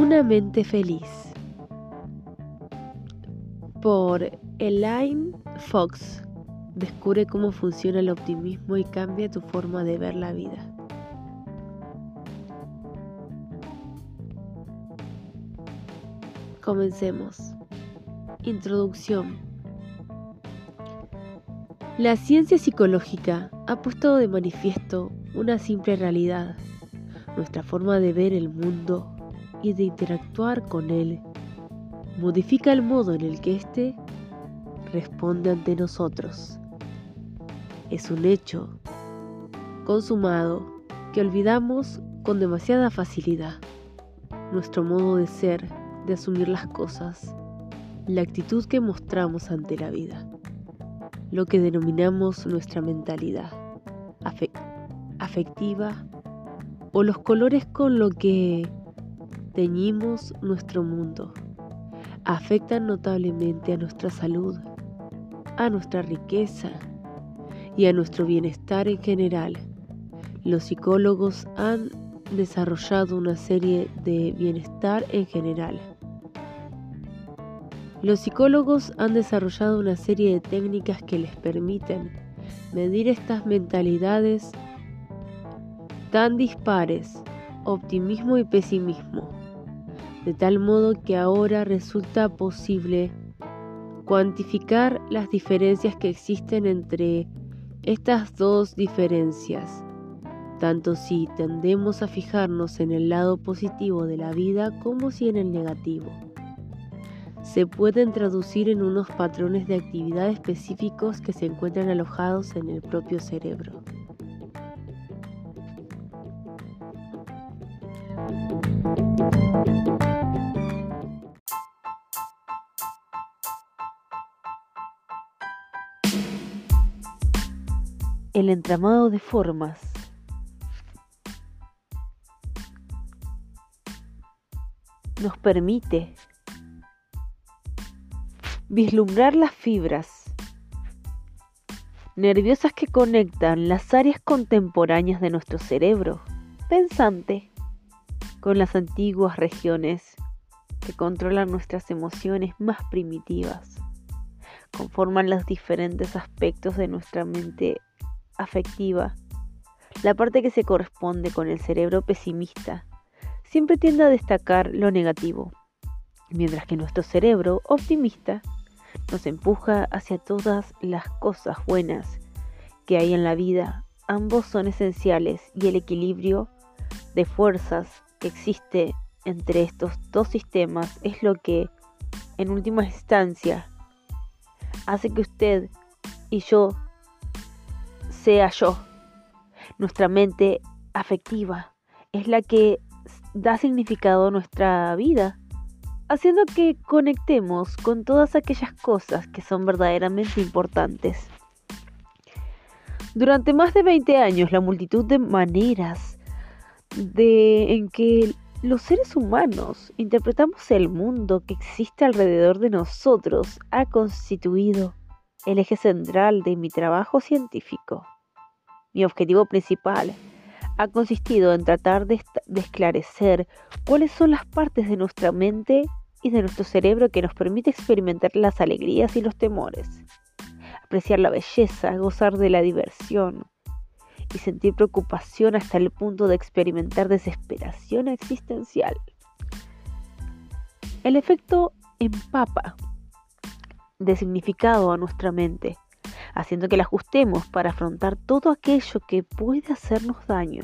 Una mente feliz por Elaine Fox. Descubre cómo funciona el optimismo y cambia tu forma de ver la vida. Comencemos. Introducción. La ciencia psicológica ha puesto de manifiesto una simple realidad. Nuestra forma de ver el mundo y de interactuar con él modifica el modo en el que éste responde ante nosotros. Es un hecho consumado que olvidamos con demasiada facilidad. Nuestro modo de ser, de asumir las cosas, la actitud que mostramos ante la vida, lo que denominamos nuestra mentalidad afectiva o los colores con lo que teñimos nuestro mundo afectan notablemente a nuestra salud, a nuestra riqueza y a nuestro bienestar en general. Los psicólogos han desarrollado una serie de bienestar en general. Los psicólogos han desarrollado una serie de técnicas que les permiten medir estas mentalidades tan dispares, optimismo y pesimismo de tal modo que ahora resulta posible cuantificar las diferencias que existen entre estas dos diferencias, tanto si tendemos a fijarnos en el lado positivo de la vida como si en el negativo. Se pueden traducir en unos patrones de actividad específicos que se encuentran alojados en el propio cerebro. El entramado de formas. Nos permite vislumbrar las fibras nerviosas que conectan las áreas contemporáneas de nuestro cerebro pensante con las antiguas regiones que controlan nuestras emociones más primitivas, conforman los diferentes aspectos de nuestra mente afectiva, la parte que se corresponde con el cerebro pesimista, siempre tiende a destacar lo negativo, mientras que nuestro cerebro optimista nos empuja hacia todas las cosas buenas que hay en la vida. Ambos son esenciales y el equilibrio de fuerzas que existe entre estos dos sistemas es lo que, en última instancia, hace que usted y yo sea yo. Nuestra mente afectiva es la que da significado a nuestra vida, haciendo que conectemos con todas aquellas cosas que son verdaderamente importantes. Durante más de 20 años, la multitud de maneras de, en que los seres humanos interpretamos el mundo que existe alrededor de nosotros ha constituido el eje central de mi trabajo científico. Mi objetivo principal ha consistido en tratar de, esclarecer cuáles son las partes de nuestra mente y de nuestro cerebro que nos permite experimentar las alegrías y los temores, apreciar la belleza, gozar de la diversión y sentir preocupación hasta el punto de experimentar desesperación existencial. El efecto empapa de significado a nuestra mente, haciendo que la ajustemos para afrontar todo aquello que puede hacernos daño,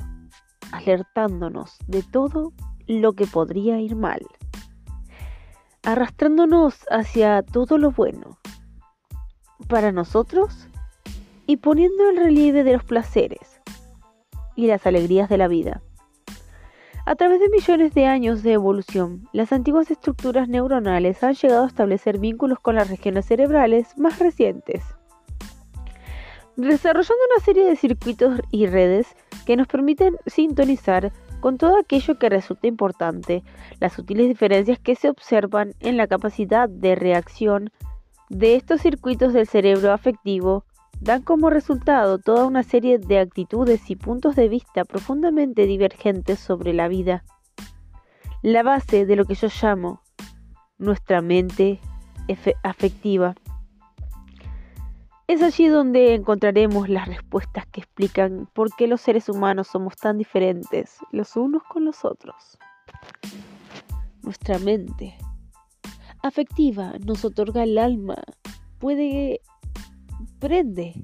alertándonos de todo lo que podría ir mal, arrastrándonos hacia todo lo bueno para nosotros y poniendo el relieve de los placeres y las alegrías de la vida. A través de millones de años de evolución, las antiguas estructuras neuronales han llegado a establecer vínculos con las regiones cerebrales más recientes, desarrollando una serie de circuitos y redes que nos permiten sintonizar con todo aquello que resulta importante, las sutiles diferencias que se observan en la capacidad de reacción de estos circuitos del cerebro afectivo dan como resultado toda una serie de actitudes y puntos de vista profundamente divergentes sobre la vida, la base de lo que yo llamo nuestra mente afectiva. Es allí donde encontraremos las respuestas que explican por qué los seres humanos somos tan diferentes los unos con los otros. Nuestra mente afectiva nos otorga el alma, puede prende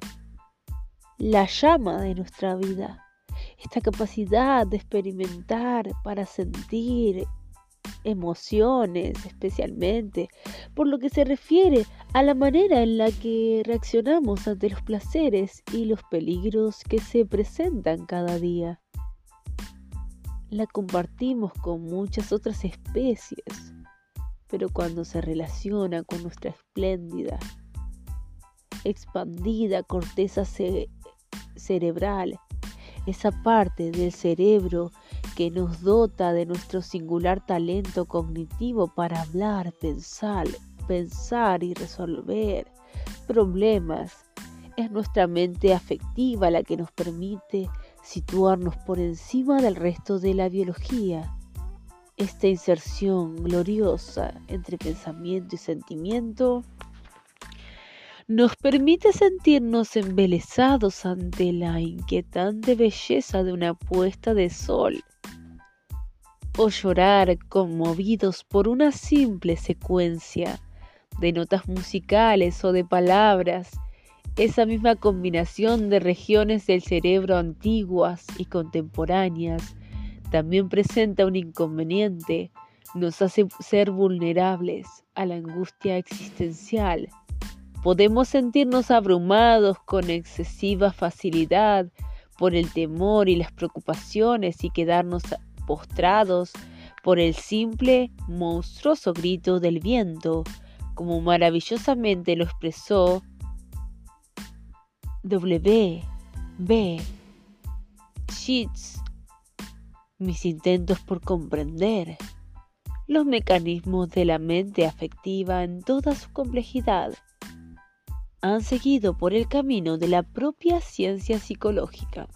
la llama de nuestra vida, esta capacidad de experimentar para sentir emociones especialmente, por lo que se refiere a la manera en la que reaccionamos ante los placeres y los peligros que se presentan cada día. La compartimos con muchas otras especies, pero cuando se relaciona con nuestra espléndida, expandida corteza cerebral, esa parte del cerebro que nos dota de nuestro singular talento cognitivo para hablar, pensar, pensar y resolver problemas. Es nuestra mente afectiva la que nos permite situarnos por encima del resto de la biología. Esta inserción gloriosa entre pensamiento y sentimiento nos permite sentirnos embelesados ante la inquietante belleza de una puesta de sol. O llorar conmovidos por una simple secuencia de notas musicales o de palabras, esa misma combinación de regiones del cerebro antiguas y contemporáneas también presenta un inconveniente, nos hace ser vulnerables a la angustia existencial Podemos sentirnos abrumados con excesiva facilidad por el temor y las preocupaciones y quedarnos postrados por el simple, monstruoso grito del viento, como maravillosamente lo expresó W. B. Sheets. Mis intentos por comprender los mecanismos de la mente afectiva en toda su complejidad han seguido por el camino de la propia ciencia psicológica,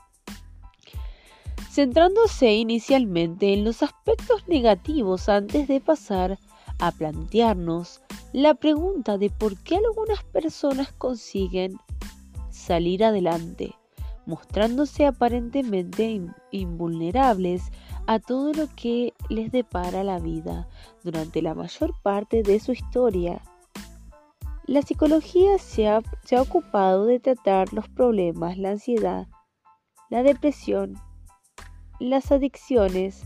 centrándose inicialmente en los aspectos negativos antes de pasar a plantearnos la pregunta de por qué algunas personas consiguen salir adelante, mostrándose aparentemente invulnerables a todo lo que les depara la vida durante la mayor parte de su historia la psicología se ha, ocupado de tratar los problemas, la ansiedad, la depresión, las adicciones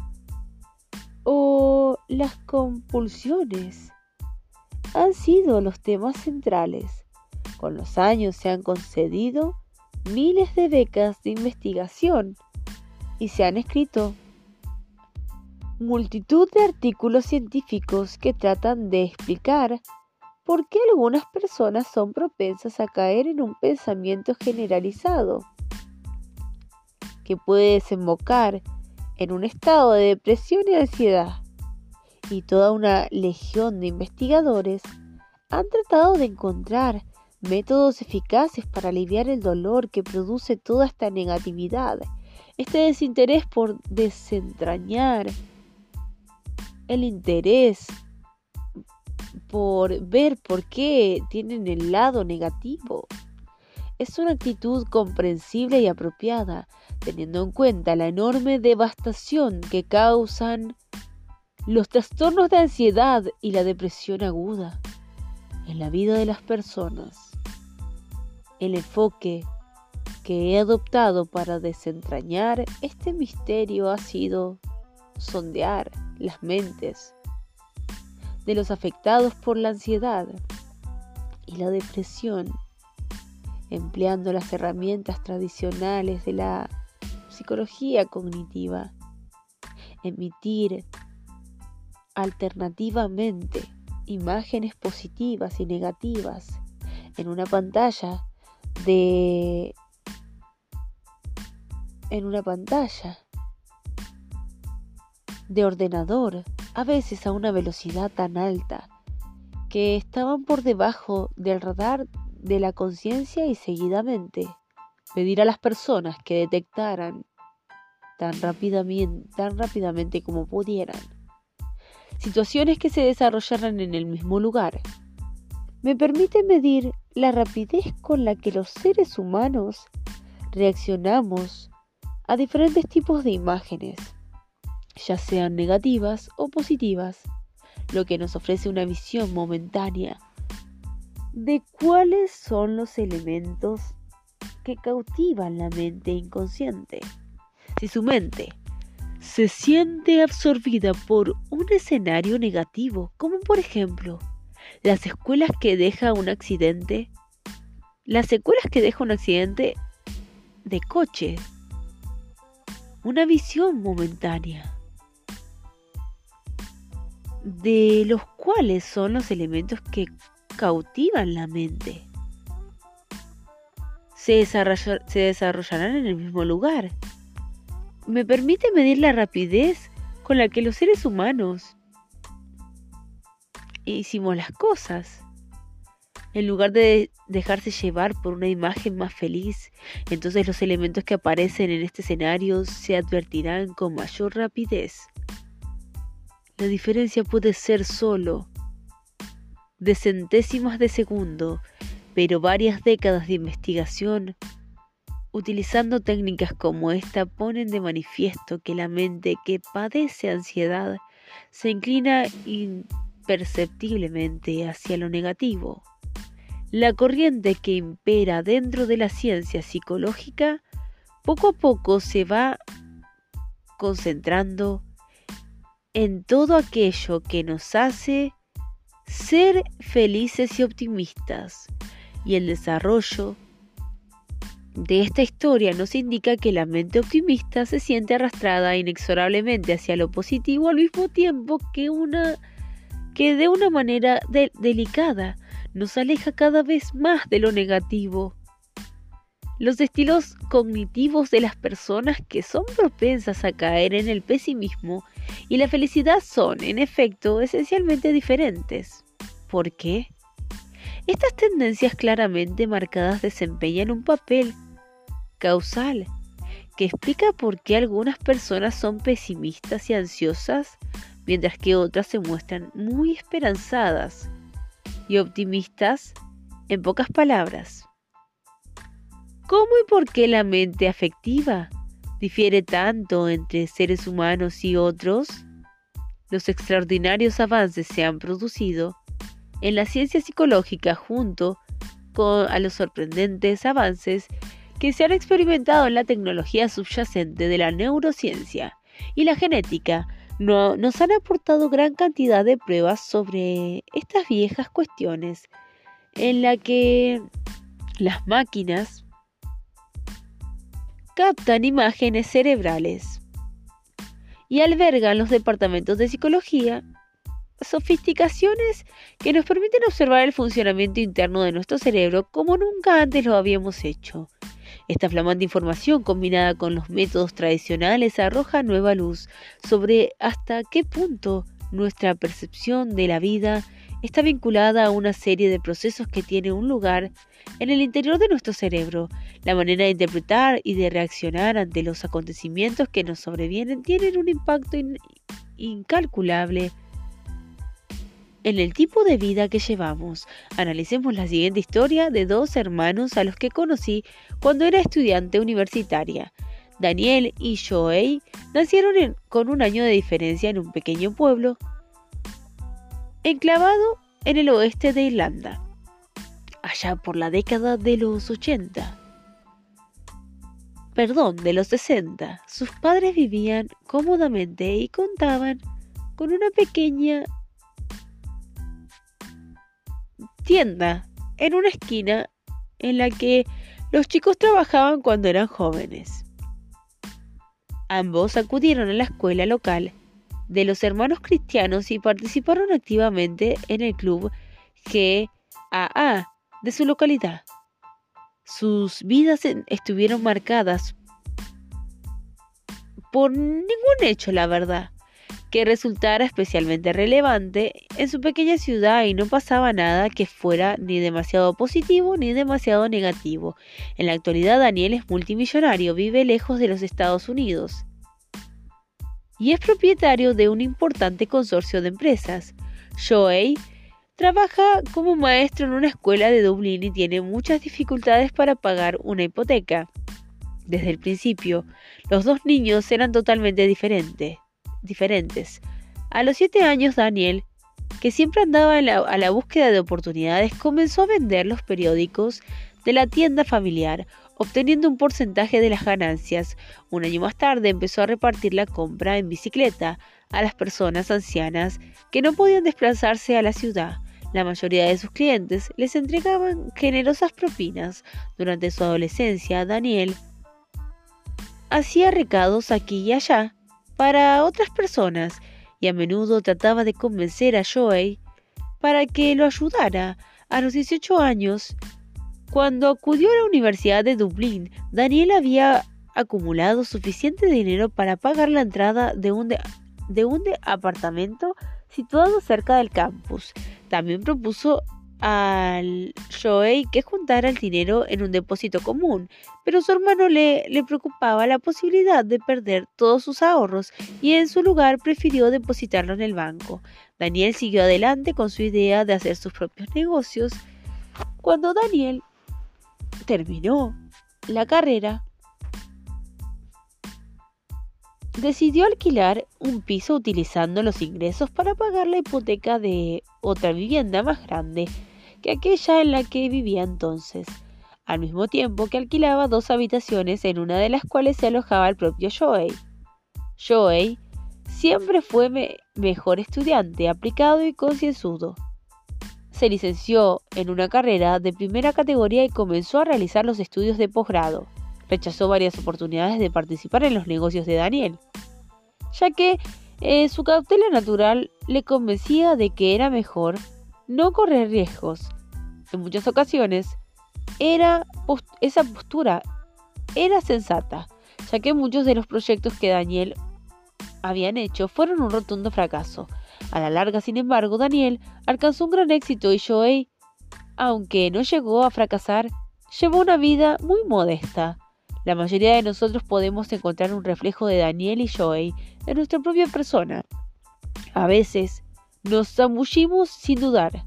o las compulsiones. Han sido los temas centrales. Con los años se han concedido miles de becas de investigación y se han escrito multitud de artículos científicos que tratan de explicar ¿Por qué algunas personas son propensas a caer en un pensamiento generalizado que puede desembocar en un estado de depresión y ansiedad. Y toda una legión de investigadores han tratado de encontrar métodos eficaces para aliviar el dolor que produce toda esta negatividad, este desinterés por desentrañar el interés por ver por qué tienen el lado negativo. Es una actitud comprensible y apropiada, teniendo en cuenta la enorme devastación que causan los trastornos de ansiedad y la depresión aguda en la vida de las personas. El enfoque que he adoptado para desentrañar este misterio ha sido sondear las mentes de los afectados por la ansiedad y la depresión, empleando las herramientas tradicionales de la psicología cognitiva, emitir alternativamente imágenes positivas y negativas en una pantalla de en una pantalla de ordenador a veces a una velocidad tan alta que estaban por debajo del radar de la conciencia y seguidamente pedir a las personas que detectaran tan rápidamente, tan rápidamente como pudieran situaciones que se desarrollaran en el mismo lugar. Me permite medir la rapidez con la que los seres humanos reaccionamos a diferentes tipos de imágenes, ya sean negativas o positivas, lo que nos ofrece una visión momentánea de cuáles son los elementos que cautivan la mente inconsciente. Si su mente se siente absorbida por un escenario negativo, como por ejemplo las escuelas que deja un accidente, las secuelas que deja un accidente de coche, una visión momentánea de los cuales son los elementos que cautivan la mente. Se, desarrollarán en el mismo lugar. Me permite medir la rapidez con la que los seres humanos hicimos las cosas. En lugar de dejarse llevar por una imagen más feliz, entonces los elementos que aparecen en este escenario se advertirán con mayor rapidez. La diferencia puede ser solo de centésimas de segundo, pero varias décadas de investigación utilizando técnicas como esta ponen de manifiesto que la mente que padece ansiedad se inclina imperceptiblemente hacia lo negativo. La corriente que impera dentro de la ciencia psicológica poco a poco se va concentrando en todo aquello que nos hace ser felices y optimistas. Y el desarrollo de esta historia nos indica que la mente optimista se siente arrastrada inexorablemente hacia lo positivo al mismo tiempo que una que de una manera delicada nos aleja cada vez más de lo negativo. Los estilos cognitivos de las personas que son propensas a caer en el pesimismo y la felicidad son, en efecto, esencialmente diferentes. ¿Por qué? Estas tendencias claramente marcadas desempeñan un papel causal que explica por qué algunas personas son pesimistas y ansiosas, mientras que otras se muestran muy esperanzadas y optimistas, en pocas palabras. ¿Cómo y por qué la mente afectiva difiere tanto entre seres humanos y otros? Los extraordinarios avances se han producido en la ciencia psicológica junto con a los sorprendentes avances que se han experimentado en la tecnología subyacente de la neurociencia y la genética nos han aportado gran cantidad de pruebas sobre estas viejas cuestiones en la que las máquinas captan imágenes cerebrales y albergan los departamentos de psicología sofisticaciones que nos permiten observar el funcionamiento interno de nuestro cerebro como nunca antes lo habíamos hecho. Esta flamante información combinada con los métodos tradicionales arroja nueva luz sobre hasta qué punto nuestra percepción de la vida está vinculada a una serie de procesos que tienen un lugar en el interior de nuestro cerebro. La manera de interpretar y de reaccionar ante los acontecimientos que nos sobrevienen tienen un impacto incalculable en el tipo de vida que llevamos. Analicemos la siguiente historia de dos hermanos a los que conocí cuando era estudiante universitaria. Daniel y Joey nacieron con un año de diferencia en un pequeño pueblo enclavado en el oeste de Irlanda, allá por la década de los 80. Perdón, de los 60. Sus padres vivían cómodamente y contaban con una pequeña tienda en una esquina en la que los chicos trabajaban cuando eran jóvenes. Ambos acudieron a la escuela local de los hermanos cristianos y participaron activamente en el club GAA de su localidad. Sus vidas estuvieron marcadas por ningún hecho, la verdad que resultara especialmente relevante en su pequeña ciudad y no pasaba nada que fuera ni demasiado positivo ni demasiado negativo. En la actualidad Daniel es multimillonario, vive lejos de los Estados Unidos. Y es propietario de un importante consorcio de empresas. Shoei trabaja como maestro en una escuela de Dublín y tiene muchas dificultades para pagar una hipoteca. Desde el principio, los dos niños eran totalmente diferentes. A los siete años, Daniel, que siempre andaba a la búsqueda de oportunidades, comenzó a vender los periódicos de la tienda familiar, obteniendo un porcentaje de las ganancias. Un año más tarde empezó a repartir la compra en bicicleta a las personas ancianas que no podían desplazarse a la ciudad. La mayoría de sus clientes les entregaban generosas propinas. Durante su adolescencia, Daniel hacía recados aquí y allá para otras personas y a menudo trataba de convencer a Joey para que lo ayudara. A los 18 años, cuando acudió a la Universidad de Dublín, Daniel había acumulado suficiente dinero para pagar la entrada de un, de un apartamento situado cerca del campus. También propuso al Shoei que juntara el dinero en un depósito común, pero su hermano le, le, preocupaba la posibilidad de perder todos sus ahorros y en su lugar prefirió depositarlo en el banco. Daniel siguió adelante con su idea de hacer sus propios negocios. Cuando Daniel terminó la carrera, decidió alquilar un piso utilizando los ingresos para pagar la hipoteca de otra vivienda más grande que aquella en la que vivía entonces, al mismo tiempo que alquilaba dos habitaciones en una de las cuales se alojaba el propio Shoei. Shoei siempre fue mejor estudiante, aplicado y concienzudo se licenció en una carrera de primera categoría y comenzó a realizar los estudios de posgrado. Rechazó varias oportunidades de participar en los negocios de Daniel, ya que eh, su cautela natural le convencía de que era mejor no correr riesgos. En muchas ocasiones, era esa postura era sensata, ya que muchos de los proyectos que Daniel habían hecho fueron un rotundo fracaso. A la larga, sin embargo, Daniel alcanzó un gran éxito y Shoei, aunque no llegó a fracasar, llevó una vida muy modesta. La mayoría de nosotros podemos encontrar un reflejo de Daniel y Shoei en nuestra propia persona. A veces nos zambullimos sin dudar,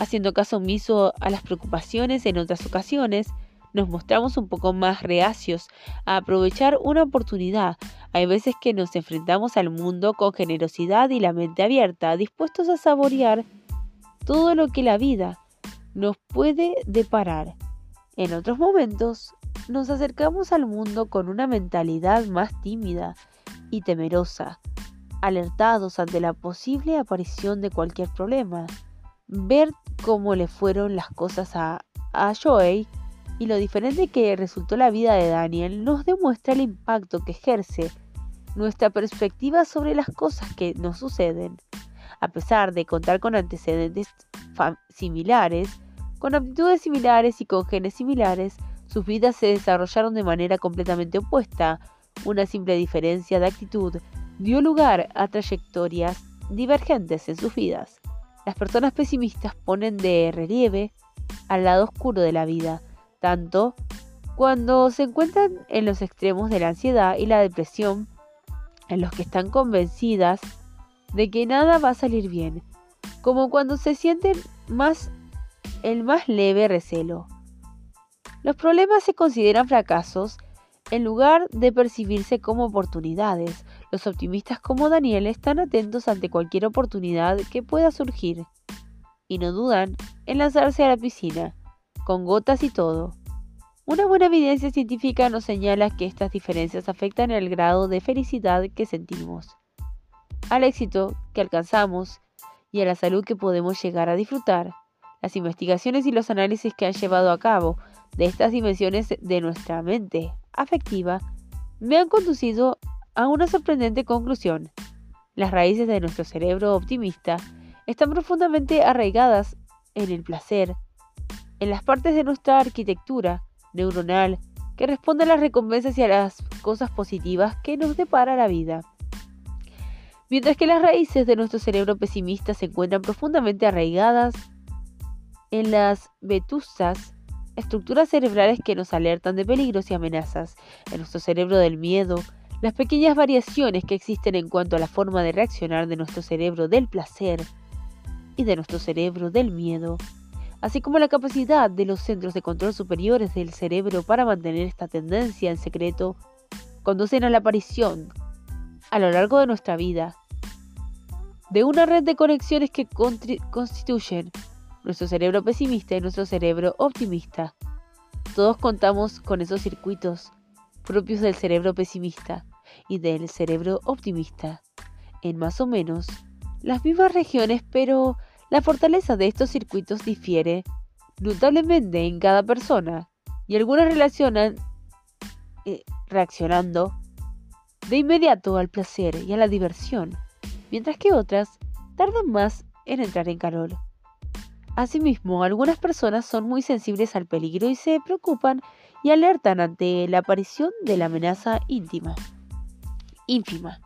haciendo caso omiso a las preocupaciones en otras ocasiones, nos mostramos un poco más reacios a aprovechar una oportunidad. Hay veces que nos enfrentamos al mundo con generosidad y la mente abierta, dispuestos a saborear todo lo que la vida nos puede deparar. En otros momentos, nos acercamos al mundo con una mentalidad más tímida y temerosa, alertados ante la posible aparición de cualquier problema. Ver cómo le fueron las cosas a, a Joey y lo diferente que resultó la vida de Daniel nos demuestra el impacto que ejerce nuestra perspectiva sobre las cosas que nos suceden. A pesar de contar con antecedentes similares, con aptitudes similares y con genes similares, sus vidas se desarrollaron de manera completamente opuesta. Una simple diferencia de actitud dio lugar a trayectorias divergentes en sus vidas. Las personas pesimistas ponen de relieve al lado oscuro de la vida, tanto cuando se encuentran en los extremos de la ansiedad y la depresión, en los que están convencidas de que nada va a salir bien, como cuando se sienten más el más leve recelo. Los problemas se consideran fracasos en lugar de percibirse como oportunidades. Los optimistas como Daniel están atentos ante cualquier oportunidad que pueda surgir y no dudan en lanzarse a la piscina con gotas y todo. Una buena evidencia científica nos señala que estas diferencias afectan el grado de felicidad que sentimos, al éxito que alcanzamos y a la salud que podemos llegar a disfrutar. Las investigaciones y los análisis que han llevado a cabo de estas dimensiones de nuestra mente afectiva me han conducido a una sorprendente conclusión. Las raíces de nuestro cerebro optimista están profundamente arraigadas en el placer, en las partes de nuestra arquitectura neuronal que responde a las recompensas y a las cosas positivas que nos depara la vida. Mientras que las raíces de nuestro cerebro pesimista se encuentran profundamente arraigadas en las vetustas estructuras cerebrales que nos alertan de peligros y amenazas, en nuestro cerebro del miedo, Las pequeñas variaciones que existen en cuanto a la forma de reaccionar de nuestro cerebro del placer y de nuestro cerebro del miedo, así como la capacidad de los centros de control superiores del cerebro para mantener esta tendencia en secreto, conducen a la aparición, a lo largo de nuestra vida, de una red de conexiones que constituyen nuestro cerebro pesimista y nuestro cerebro optimista. Todos contamos con esos circuitos propios del cerebro pesimista y del cerebro optimista, en más o menos las mismas regiones, pero la fortaleza de estos circuitos difiere notablemente en cada persona y algunas relacionan eh, reaccionando de inmediato al placer y a la diversión, mientras que otras tardan más en entrar en calor. Asimismo, algunas personas son muy sensibles al peligro y se preocupan y alertan ante la aparición de la amenaza íntima, ínfima,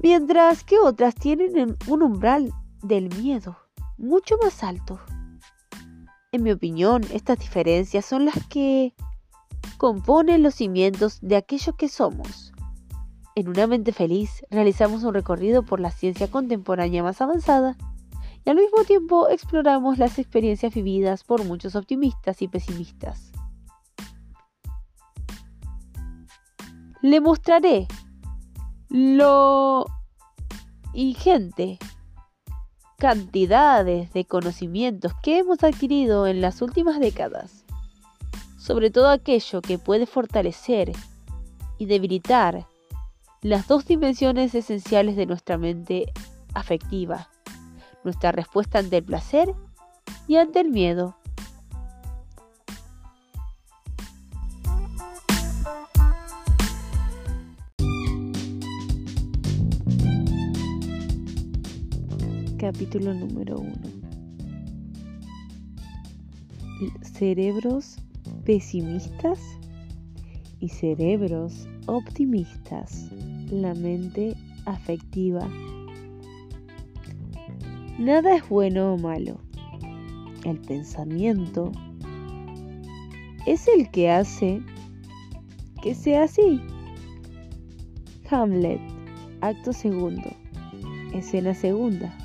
mientras que otras tienen un umbral del miedo mucho más alto. En mi opinión, estas diferencias son las que componen los cimientos de aquello que somos. En una mente feliz realizamos un recorrido por la ciencia contemporánea más avanzada y al mismo tiempo exploramos las experiencias vividas por muchos optimistas y pesimistas. Le mostraré lo ingente cantidades de conocimientos que hemos adquirido en las últimas décadas, sobre todo aquello que puede fortalecer y debilitar las dos dimensiones esenciales de nuestra mente afectiva, nuestra respuesta ante el placer y ante el miedo. Capítulo número 1. Cerebros pesimistas y cerebros optimistas. La mente afectiva Nada es bueno o malo. El pensamiento es el que hace que sea así. Hamlet, acto segundo, escena segunda.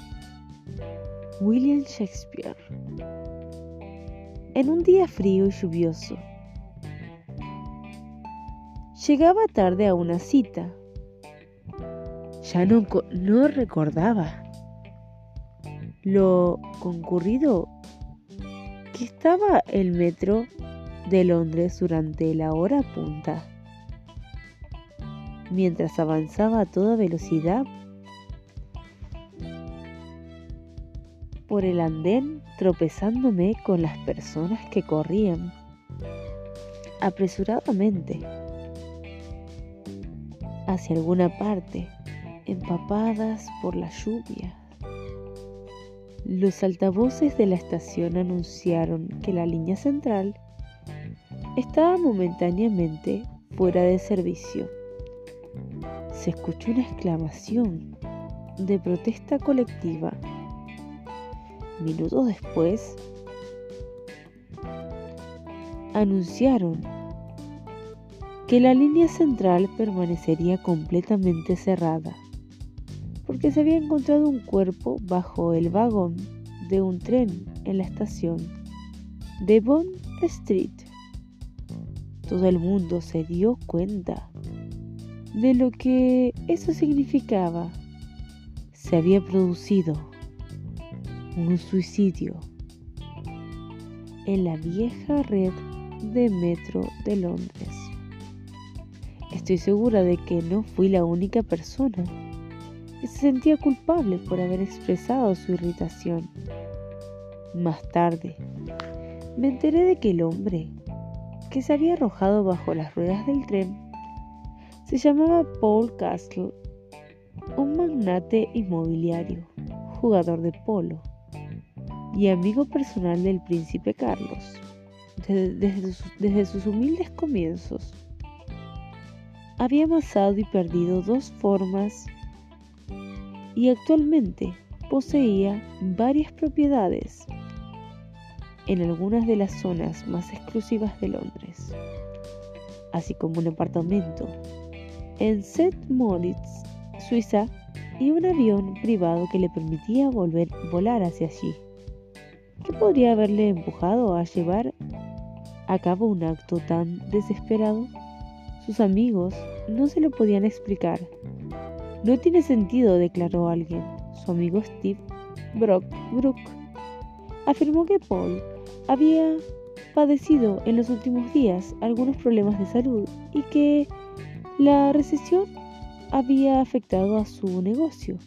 William Shakespeare. En un día frío y lluvioso, llegaba tarde a una cita. Ya no, no recordaba lo concurrido que estaba el metro de Londres durante la hora punta. Mientras avanzaba a toda velocidad por el andén tropezándome con las personas que corrían apresuradamente hacia alguna parte, empapadas por la lluvia. Los altavoces de la estación anunciaron que la línea central estaba momentáneamente fuera de servicio. Se escuchó una exclamación de protesta colectiva. Minutos después, anunciaron que la línea central permanecería completamente cerrada porque se había encontrado un cuerpo bajo el vagón de un tren en la estación de Bond Street. Todo el mundo se dio cuenta de lo que eso significaba. Se había producido un suicidio en la vieja red de metro de Londres. Estoy segura de que no fui la única persona se sentía culpable por haber expresado su irritación. Más tarde, me enteré de que el hombre que se había arrojado bajo las ruedas del tren se llamaba Paul Castle, un magnate inmobiliario, jugador de polo y amigo personal del príncipe Carlos desde, sus, humildes comienzos. Había amasado y perdido dos formas y actualmente poseía varias propiedades en algunas de las zonas más exclusivas de Londres, así como un apartamento en St. Moritz, Suiza, y un avión privado que le permitía volver, volar hacia allí. ¿Qué podría haberle empujado a llevar a cabo un acto tan desesperado? Sus amigos no se lo podían explicar. No tiene sentido, declaró alguien. Su amigo Steve Brock Brook afirmó que Paul había padecido en los últimos días algunos problemas de salud y que la recesión había afectado a su negocio.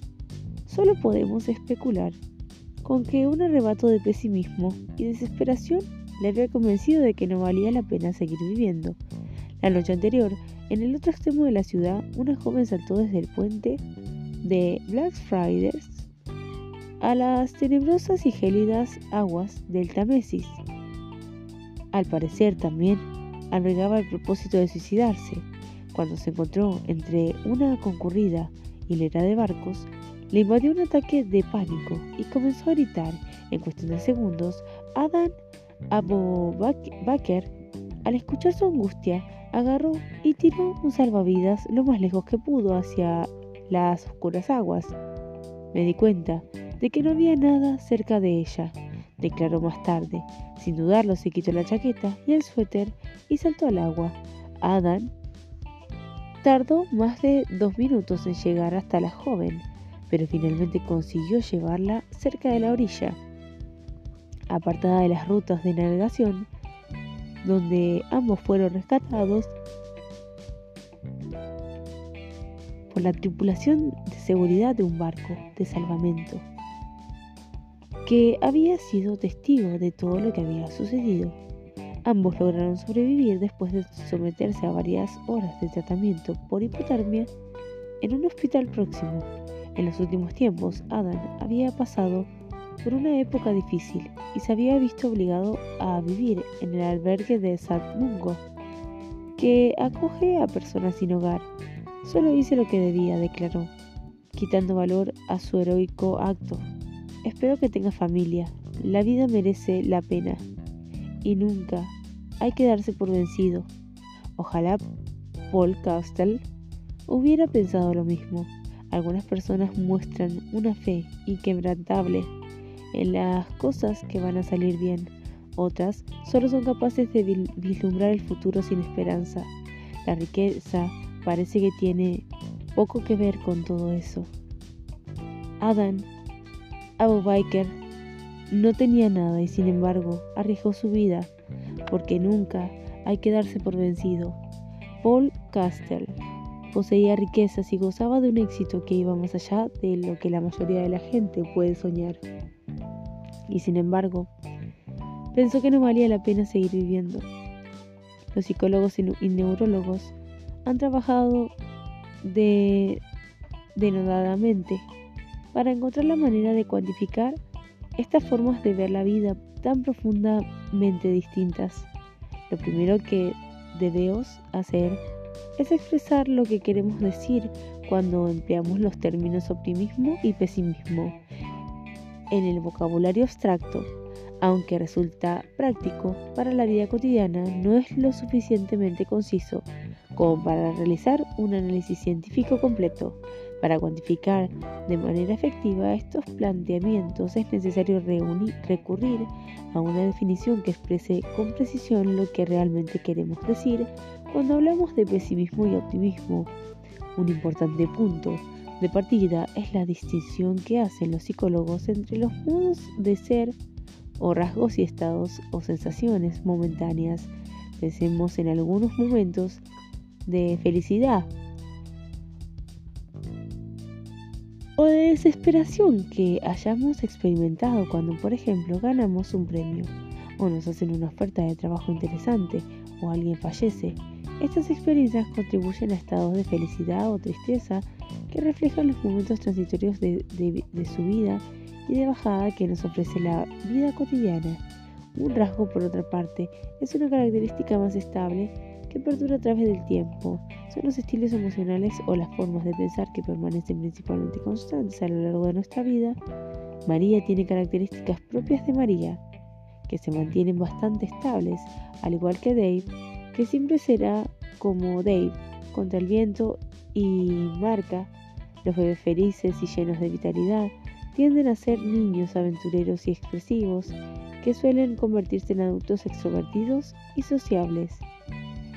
Solo podemos especular con que un arrebato de pesimismo y desesperación le había convencido de que no valía la pena seguir viviendo. La noche anterior, en el otro extremo de la ciudad, una joven saltó desde el puente de Blackfriars a las tenebrosas y gélidas aguas del Támesis. Al parecer también albergaba el propósito de suicidarse. Cuando se encontró entre una concurrida hilera de barcos, le invadió un ataque de pánico y comenzó a gritar. En cuestión de segundos, Adam Abu al escuchar su angustia, agarró y tiró un salvavidas lo más lejos que pudo hacia las oscuras aguas. Me di cuenta de que no había nada cerca de ella, declaró más tarde. Sin dudarlo, se quitó la chaqueta y el suéter y saltó al agua. Adam tardó más de dos minutos en llegar hasta la joven, pero finalmente consiguió llevarla cerca de la orilla. Apartada de las rutas de navegación, donde ambos fueron rescatados por la tripulación de seguridad de un barco de salvamento que había sido testigo de todo lo que había sucedido. Ambos lograron sobrevivir después de someterse a varias horas de tratamiento por hipotermia en un hospital próximo. En los últimos tiempos, Adam había pasado por una época difícil y se había visto obligado a vivir en el albergue de Mungo, que acoge a personas sin hogar. Solo hice lo que debía, declaró, quitando valor a su heroico acto. Espero que tenga familia. La vida merece la pena. Y nunca hay que darse por vencido. Ojalá Paul Castell hubiera pensado lo mismo. Algunas personas muestran una fe inquebrantable en las cosas que van a salir bien. Otras solo son capaces de vislumbrar el futuro sin esperanza. La riqueza parece que tiene poco que ver con todo eso. Adam Abu Bakr no tenía nada y sin embargo arriesgó su vida, porque nunca hay que darse por vencido. Paul Castell poseía riquezas y gozaba de un éxito que iba más allá de lo que la mayoría de la gente puede soñar. Y sin embargo, pensó que no valía la pena seguir viviendo. Los psicólogos y neurólogos han trabajado de denodadamente para encontrar la manera de cuantificar estas formas de ver la vida tan profundamente distintas. Lo primero que debemos hacer es expresar lo que queremos decir cuando empleamos los términos optimismo y pesimismo. En el vocabulario abstracto, aunque resulta práctico para la vida cotidiana, no es lo suficientemente conciso como para realizar un análisis científico completo. Para cuantificar de manera efectiva estos planteamientos es necesario recurrir a una definición que exprese con precisión lo que realmente queremos decir cuando hablamos de pesimismo y optimismo. Un importante punto de partida es la distinción que hacen los psicólogos entre los modos de ser o rasgos y estados o sensaciones momentáneas. Pensemos en algunos momentos de felicidad o de desesperación que hayamos experimentado cuando, por ejemplo, ganamos un premio o nos hacen una oferta de trabajo interesante o alguien fallece. Estas experiencias contribuyen a estados de felicidad o tristeza que reflejan los momentos transitorios de, de su vida y de bajada que nos ofrece la vida cotidiana. Un rasgo, por otra parte, es una característica más estable que perdura a través del tiempo. Son los estilos emocionales o las formas de pensar que permanecen principalmente constantes a lo largo de nuestra vida. María tiene características propias de María, que se mantienen bastante estables, al igual que Dave, que siempre será como Dave, contra el viento y marca, los bebés felices y llenos de vitalidad tienden a ser niños aventureros y expresivos que suelen convertirse en adultos extrovertidos y sociables.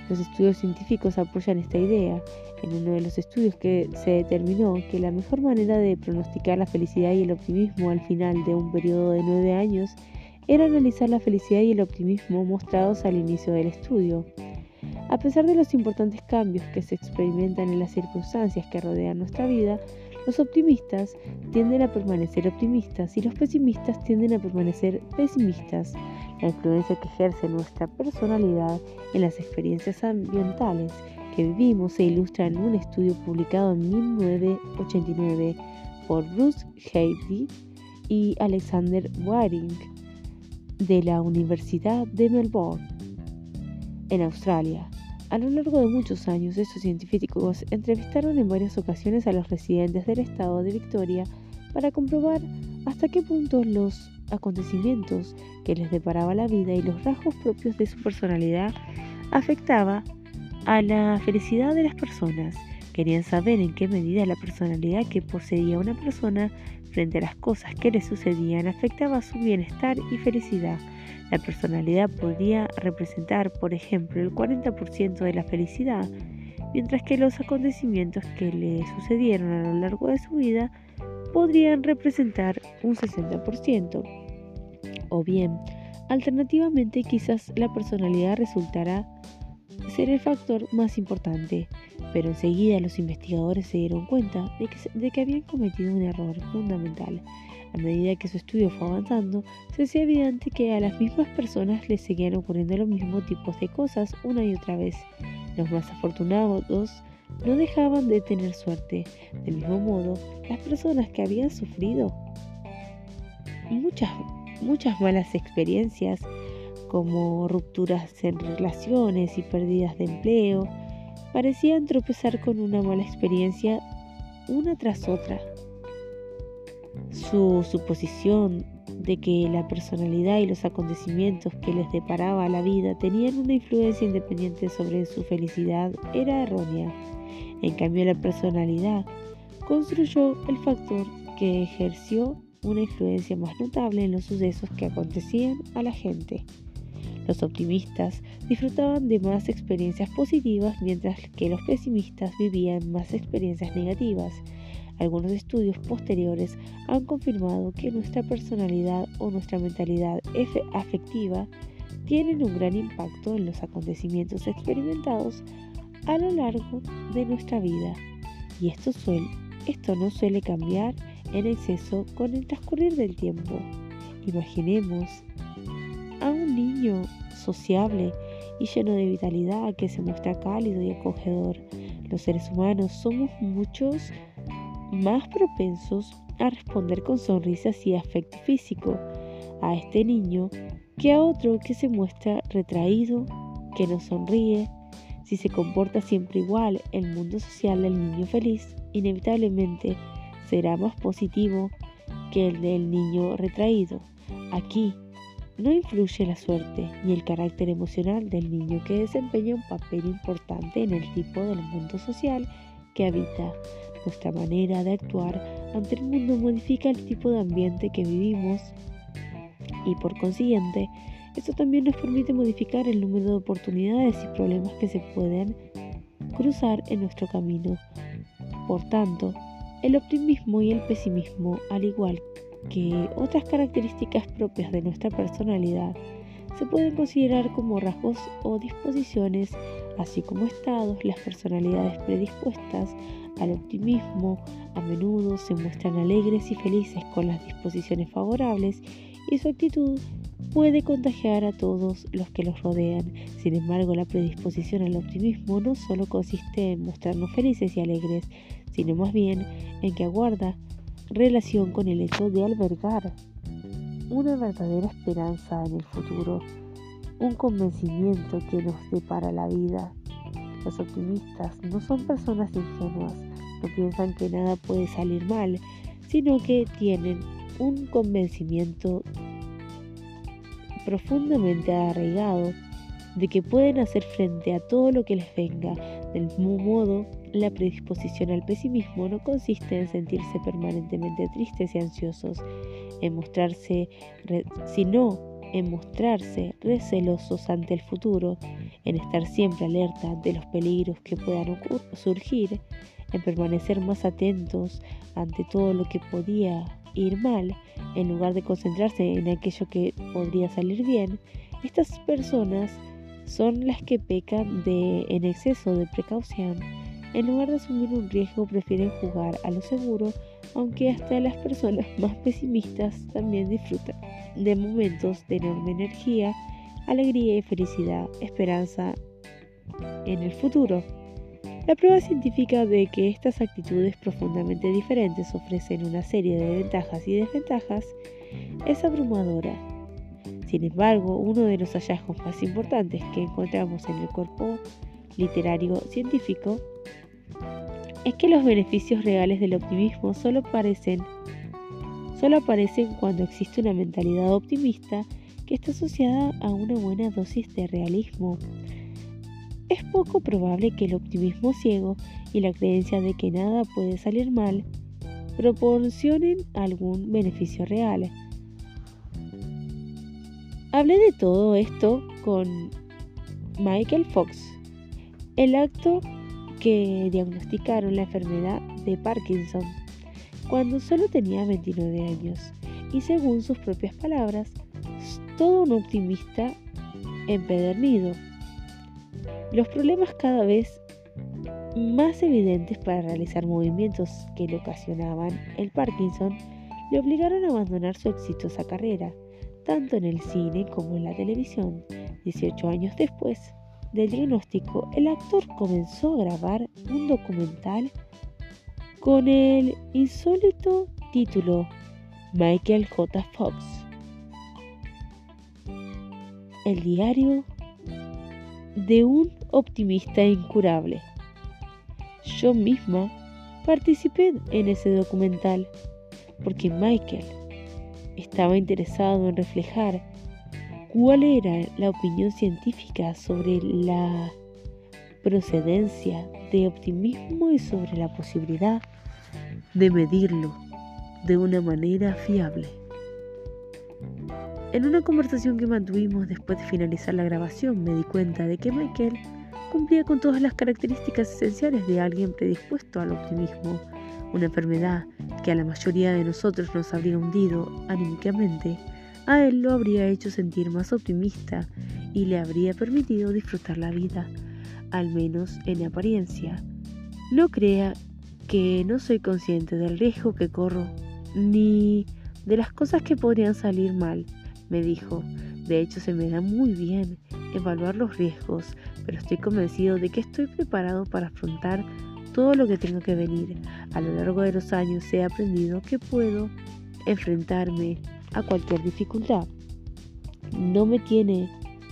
Los estudios científicos apoyan esta idea. En uno de los estudios que se determinó que la mejor manera de pronosticar la felicidad y el optimismo al final de un periodo de nueve años era analizar la felicidad y el optimismo mostrados al inicio del estudio. A pesar de los importantes cambios que se experimentan en las circunstancias que rodean nuestra vida, los optimistas tienden a permanecer optimistas y los pesimistas tienden a permanecer pesimistas. La influencia que ejerce nuestra personalidad en las experiencias ambientales que vivimos se ilustra en un estudio publicado en 1989 por Bruce Heidi y Alexander Waring de la Universidad de Melbourne, en Australia. A lo largo de muchos años, estos científicos entrevistaron en varias ocasiones a los residentes del estado de Victoria para comprobar hasta qué punto los acontecimientos que les deparaba la vida y los rasgos propios de su personalidad afectaba a la felicidad de las personas. Querían saber en qué medida la personalidad que poseía una persona frente a las cosas que le sucedían afectaba su bienestar y felicidad. La personalidad podría representar, por ejemplo, el 40% de la felicidad, mientras que los acontecimientos que le sucedieron a lo largo de su vida podrían representar un 60%. O bien, alternativamente quizás la personalidad resultará ser el factor más importante, pero enseguida los investigadores se dieron cuenta de que, habían cometido un error fundamental. A medida que su estudio fue avanzando, se hacía evidente que a las mismas personas les seguían ocurriendo los mismos tipos de cosas una y otra vez. Los más afortunados no dejaban de tener suerte. Del mismo modo, las personas que habían sufrido muchas, muchas malas experiencias, como rupturas en relaciones y pérdidas de empleo, parecían tropezar con una mala experiencia una tras otra. Su suposición de que la personalidad y los acontecimientos que les deparaba la vida tenían una influencia independiente sobre su felicidad era errónea. En cambio, la personalidad construyó el factor que ejerció una influencia más notable en los sucesos que acontecían a la gente. Los optimistas disfrutaban de más experiencias positivas mientras que los pesimistas vivían más experiencias negativas. Algunos estudios posteriores han confirmado que nuestra personalidad o nuestra mentalidad afectiva tienen un gran impacto en los acontecimientos experimentados a lo largo de nuestra vida. Y esto, esto no suele cambiar en exceso con el transcurrir del tiempo. Imaginemos a un niño sociable y lleno de vitalidad que se muestra cálido y acogedor. Los seres humanos somos muchos más propensos a responder con sonrisas y afecto físico a este niño que a otro que se muestra retraído, que no sonríe. Si se comporta siempre igual, el mundo social del niño feliz inevitablemente será más positivo que el del niño retraído. Aquí no influye la suerte ni el carácter emocional del niño que desempeña un papel importante en el tipo del mundo social que habita. Nuestra manera de actuar ante el mundo modifica el tipo de ambiente que vivimos y por consiguiente esto también nos permite modificar el número de oportunidades y problemas que se pueden cruzar en nuestro camino. Por tanto, el optimismo y el pesimismo, al igual que otras características propias de nuestra personalidad se pueden considerar como rasgos o disposiciones, así como estados. Las personalidades predispuestas al optimismo a menudo se muestran alegres y felices con las disposiciones favorables y su actitud puede contagiar a todos los que los rodean. Sin embargo, la predisposición al optimismo no solo consiste en mostrarnos felices y alegres, sino más bien en que aguarda relación con el hecho de albergar una verdadera esperanza en el futuro, un convencimiento que nos depara la vida. Los optimistas no son personas ingenuas, no piensan que nada puede salir mal, sino que tienen un convencimiento profundamente arraigado de que pueden hacer frente a todo lo que les venga. Del mismo modo, La predisposición al pesimismo no consiste en sentirse permanentemente tristes y ansiosos, en mostrarse, sino en mostrarse recelosos ante el futuro, en estar siempre alerta ante los peligros que puedan surgir, en permanecer más atentos ante todo lo que podía ir mal, en lugar de concentrarse en aquello que podría salir bien, estas personas son las que pecan de en exceso de precaución. En lugar de asumir un riesgo, prefieren jugar a lo seguro, aunque hasta las personas más pesimistas también disfrutan de momentos de enorme energía, alegría y felicidad, esperanza en el futuro. La prueba científica de que estas actitudes profundamente diferentes ofrecen una serie de ventajas y desventajas es abrumadora. Sin embargo, uno de los hallazgos más importantes que encontramos en el cuerpo literario científico es que los beneficios reales del optimismo solo aparecen, solo aparecen cuando existe una mentalidad optimista que está asociada a una buena dosis de realismo es poco probable que el optimismo ciego y la creencia de que nada puede salir mal proporcionen algún beneficio real. Hablé de todo esto con Michael Fox, el acto que diagnosticaron la enfermedad de Parkinson cuando solo tenía 29 años y según sus propias palabras, todo un optimista empedernido. Los problemas cada vez más evidentes para realizar movimientos que le ocasionaban el Parkinson le obligaron a abandonar su exitosa carrera, tanto en el cine como en la televisión. 18 años después del diagnóstico, el actor comenzó a grabar un documental con el insólito título Michael J. Fox. El diario de un optimista incurable. Yo misma participé en ese documental porque Michael estaba interesado en reflejar cuál era la opinión científica sobre la procedencia de optimismo y sobre la posibilidad de medirlo de una manera fiable. En una conversación que mantuvimos después de finalizar la grabación me di cuenta de que Michael cumplía con todas las características esenciales de alguien predispuesto al optimismo, una enfermedad que a la mayoría de nosotros nos habría hundido anímicamente, a él lo habría hecho sentir más optimista y le habría permitido disfrutar la vida, al menos en apariencia. No crea que no soy consciente del riesgo que corro, ni de las cosas que podrían salir mal me dijo. De hecho, se me da muy bien evaluar los riesgos, pero estoy convencido de que estoy preparado para afrontar todo lo que tenga que venir. A lo largo de los años he aprendido que puedo enfrentarme a cualquier dificultad. No me tiene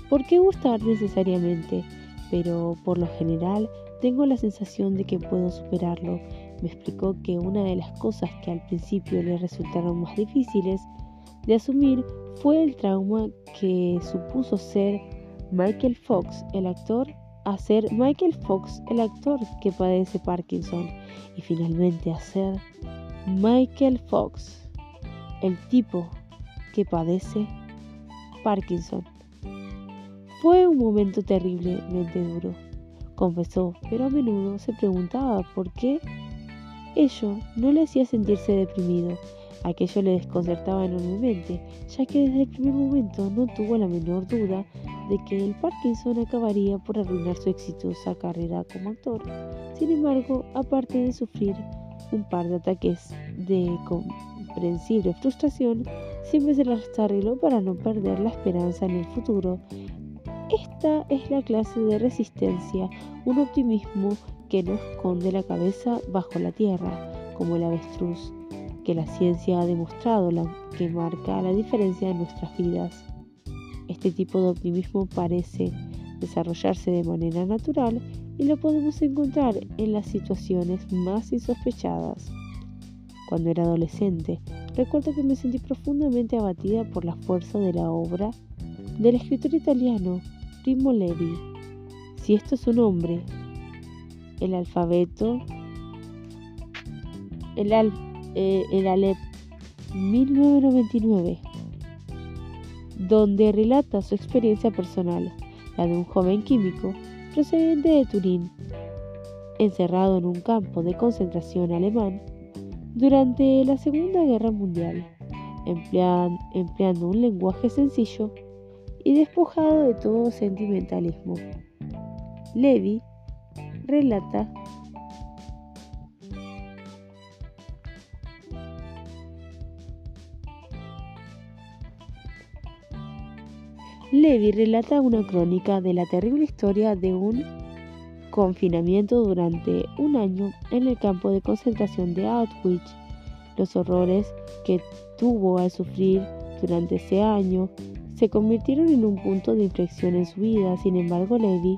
por qué gustar necesariamente, pero por lo general tengo la sensación de que puedo superarlo. Me explicó que una de las cosas que al principio le resultaron más difíciles de asumir fue el trauma que supuso ser Michael Fox, el actor, a ser Michael Fox, el actor que padece Parkinson, y finalmente a ser Michael Fox, el tipo que padece Parkinson. Fue un momento terriblemente duro, confesó, pero a menudo se preguntaba por qué ello no le hacía sentirse deprimido Aquello le desconcertaba enormemente, ya que desde el primer momento no tuvo la menor duda de que el Parkinson acabaría por arruinar su exitosa carrera como actor. Sin embargo, aparte de sufrir un par de ataques de comprensible frustración, siempre se las arregló para no perder la esperanza en el futuro. Esta es la clase de resistencia, un optimismo que no esconde la cabeza bajo la tierra, como el avestruz que la ciencia ha demostrado la, que marca la diferencia en nuestras vidas. Este tipo de optimismo parece desarrollarse de manera natural y lo podemos encontrar en las situaciones más insospechadas. Cuando era adolescente, recuerdo que me sentí profundamente abatida por la fuerza de la obra del escritor italiano Primo Levi. Si esto es un hombre, el alfabeto, el, al, eh, el Alep 1999, donde relata su experiencia personal, la de un joven químico procedente de Turín, encerrado en un campo de concentración alemán durante la Segunda Guerra Mundial, empleando un lenguaje sencillo y despojado de todo sentimentalismo. Levi relata Levi relata una crónica de la terrible historia de un confinamiento durante un año en el campo de concentración de Auschwitz, los horrores que tuvo al sufrir durante ese año se convirtieron en un punto de inflexión en su vida. Sin embargo, Levi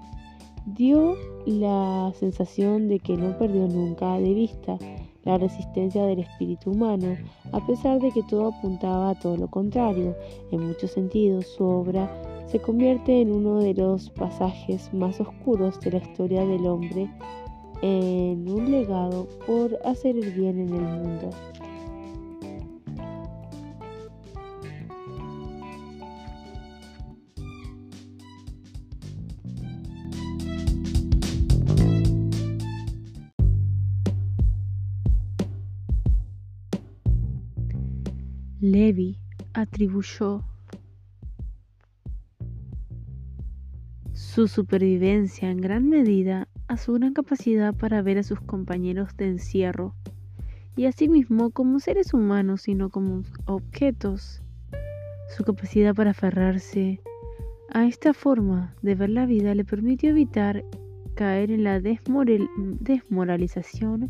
dio la sensación de que no perdió nunca de vista la resistencia del espíritu humano, a pesar de que todo apuntaba a todo lo contrario. En muchos sentidos, su obra se convierte en uno de los pasajes más oscuros de la historia del hombre, en un legado por hacer el bien en el mundo. Levi atribuyó su supervivencia en gran medida a su gran capacidad para ver a sus compañeros de encierro y a sí mismo como seres humanos y no como objetos. Su capacidad para aferrarse a esta forma de ver la vida le permitió evitar caer en la desmoralización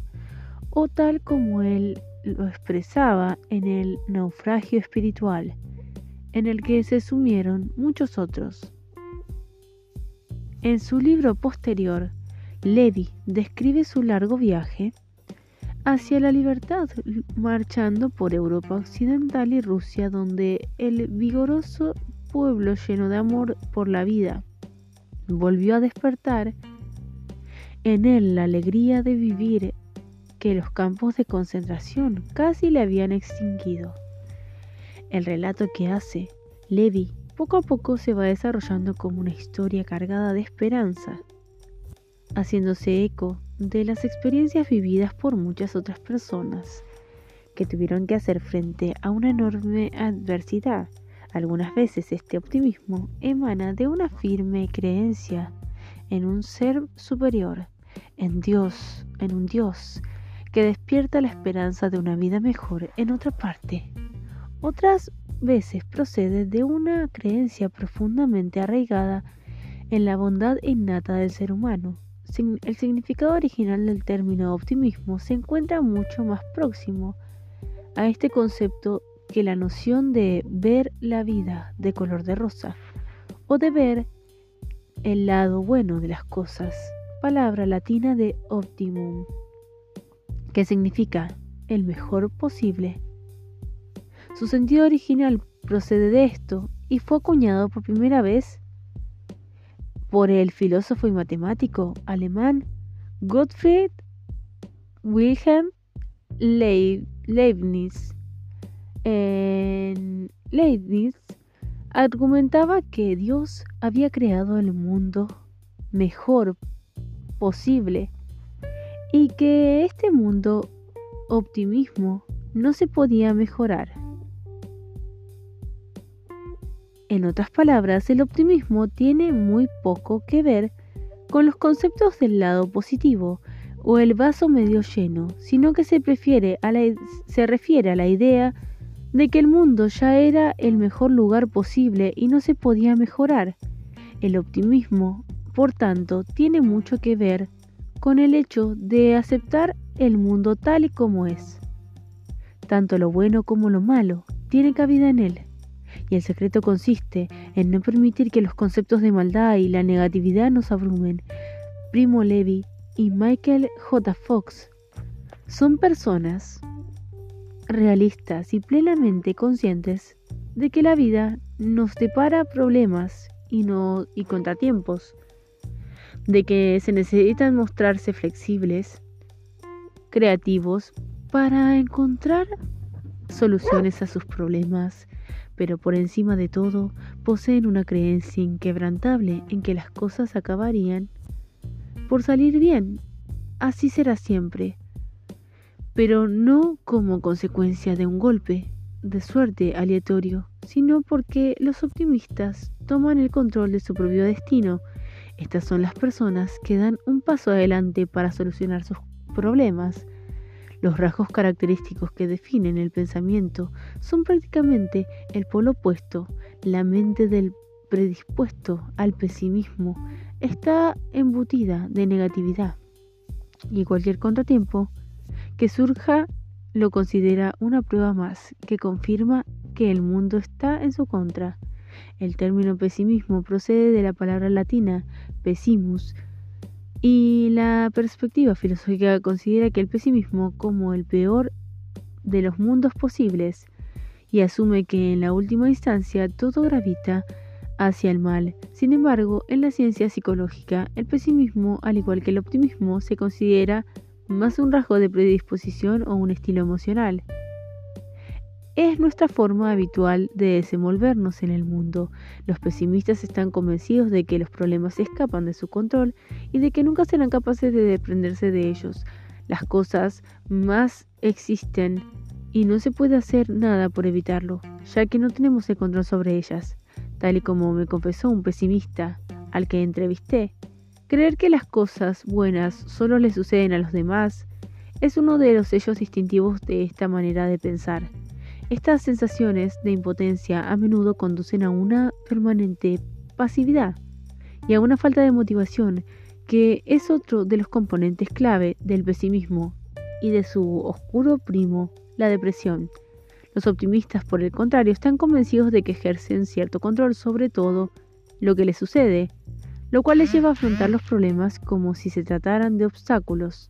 o tal como él lo expresaba en el naufragio espiritual, en el que se sumieron muchos otros. En su libro posterior, Levi describe su largo viaje hacia la libertad, marchando por Europa Occidental y Rusia, donde el vigoroso pueblo lleno de amor por la vida volvió a despertar en él la alegría de vivir que los campos de concentración casi le habían extinguido. El relato que hace Levi poco a poco se va desarrollando como una historia cargada de esperanza, haciéndose eco de las experiencias vividas por muchas otras personas que tuvieron que hacer frente a una enorme adversidad. Algunas veces este optimismo emana de una firme creencia en un ser superior, en Dios, en un Dios que despierta la esperanza de una vida mejor en otra parte. Otras veces procede de una creencia profundamente arraigada en la bondad innata del ser humano. El significado original del término optimismo se encuentra mucho más próximo a este concepto que la noción de ver la vida de color de rosa o de ver el lado bueno de las cosas, palabra latina de optimum que significa el mejor posible. Su sentido original procede de esto y fue acuñado por primera vez por el filósofo y matemático alemán Gottfried Wilhelm Leibniz. Leibniz argumentaba que Dios había creado el mundo mejor posible y que este mundo optimismo no se podía mejorar. En otras palabras, el optimismo tiene muy poco que ver con los conceptos del lado positivo o el vaso medio lleno, sino que se, se refiere a la idea de que el mundo ya era el mejor lugar posible y no se podía mejorar. El optimismo, por tanto, tiene mucho que ver con el hecho de aceptar el mundo tal y como es. Tanto lo bueno como lo malo tiene cabida en él, y el secreto consiste en no permitir que los conceptos de maldad y la negatividad nos abrumen. Primo Levi y Michael J. Fox son personas realistas y plenamente conscientes de que la vida nos depara problemas y, no, y contratiempos de que se necesitan mostrarse flexibles, creativos, para encontrar soluciones a sus problemas, pero por encima de todo poseen una creencia inquebrantable en que las cosas acabarían por salir bien. Así será siempre, pero no como consecuencia de un golpe de suerte aleatorio, sino porque los optimistas toman el control de su propio destino. Estas son las personas que dan un paso adelante para solucionar sus problemas. Los rasgos característicos que definen el pensamiento son prácticamente el polo opuesto. La mente del predispuesto al pesimismo está embutida de negatividad y cualquier contratiempo que surja lo considera una prueba más que confirma que el mundo está en su contra. El término pesimismo procede de la palabra latina pesimus, y la perspectiva filosófica considera que el pesimismo como el peor de los mundos posibles y asume que en la última instancia todo gravita hacia el mal. Sin embargo, en la ciencia psicológica, el pesimismo, al igual que el optimismo, se considera más un rasgo de predisposición o un estilo emocional es nuestra forma habitual de desenvolvernos en el mundo. Los pesimistas están convencidos de que los problemas escapan de su control y de que nunca serán capaces de desprenderse de ellos. Las cosas más existen y no se puede hacer nada por evitarlo, ya que no tenemos el control sobre ellas, tal y como me confesó un pesimista al que entrevisté. Creer que las cosas buenas solo le suceden a los demás es uno de los sellos distintivos de esta manera de pensar. Estas sensaciones de impotencia a menudo conducen a una permanente pasividad y a una falta de motivación que es otro de los componentes clave del pesimismo y de su oscuro primo, la depresión. Los optimistas, por el contrario, están convencidos de que ejercen cierto control sobre todo lo que les sucede, lo cual les lleva a afrontar los problemas como si se trataran de obstáculos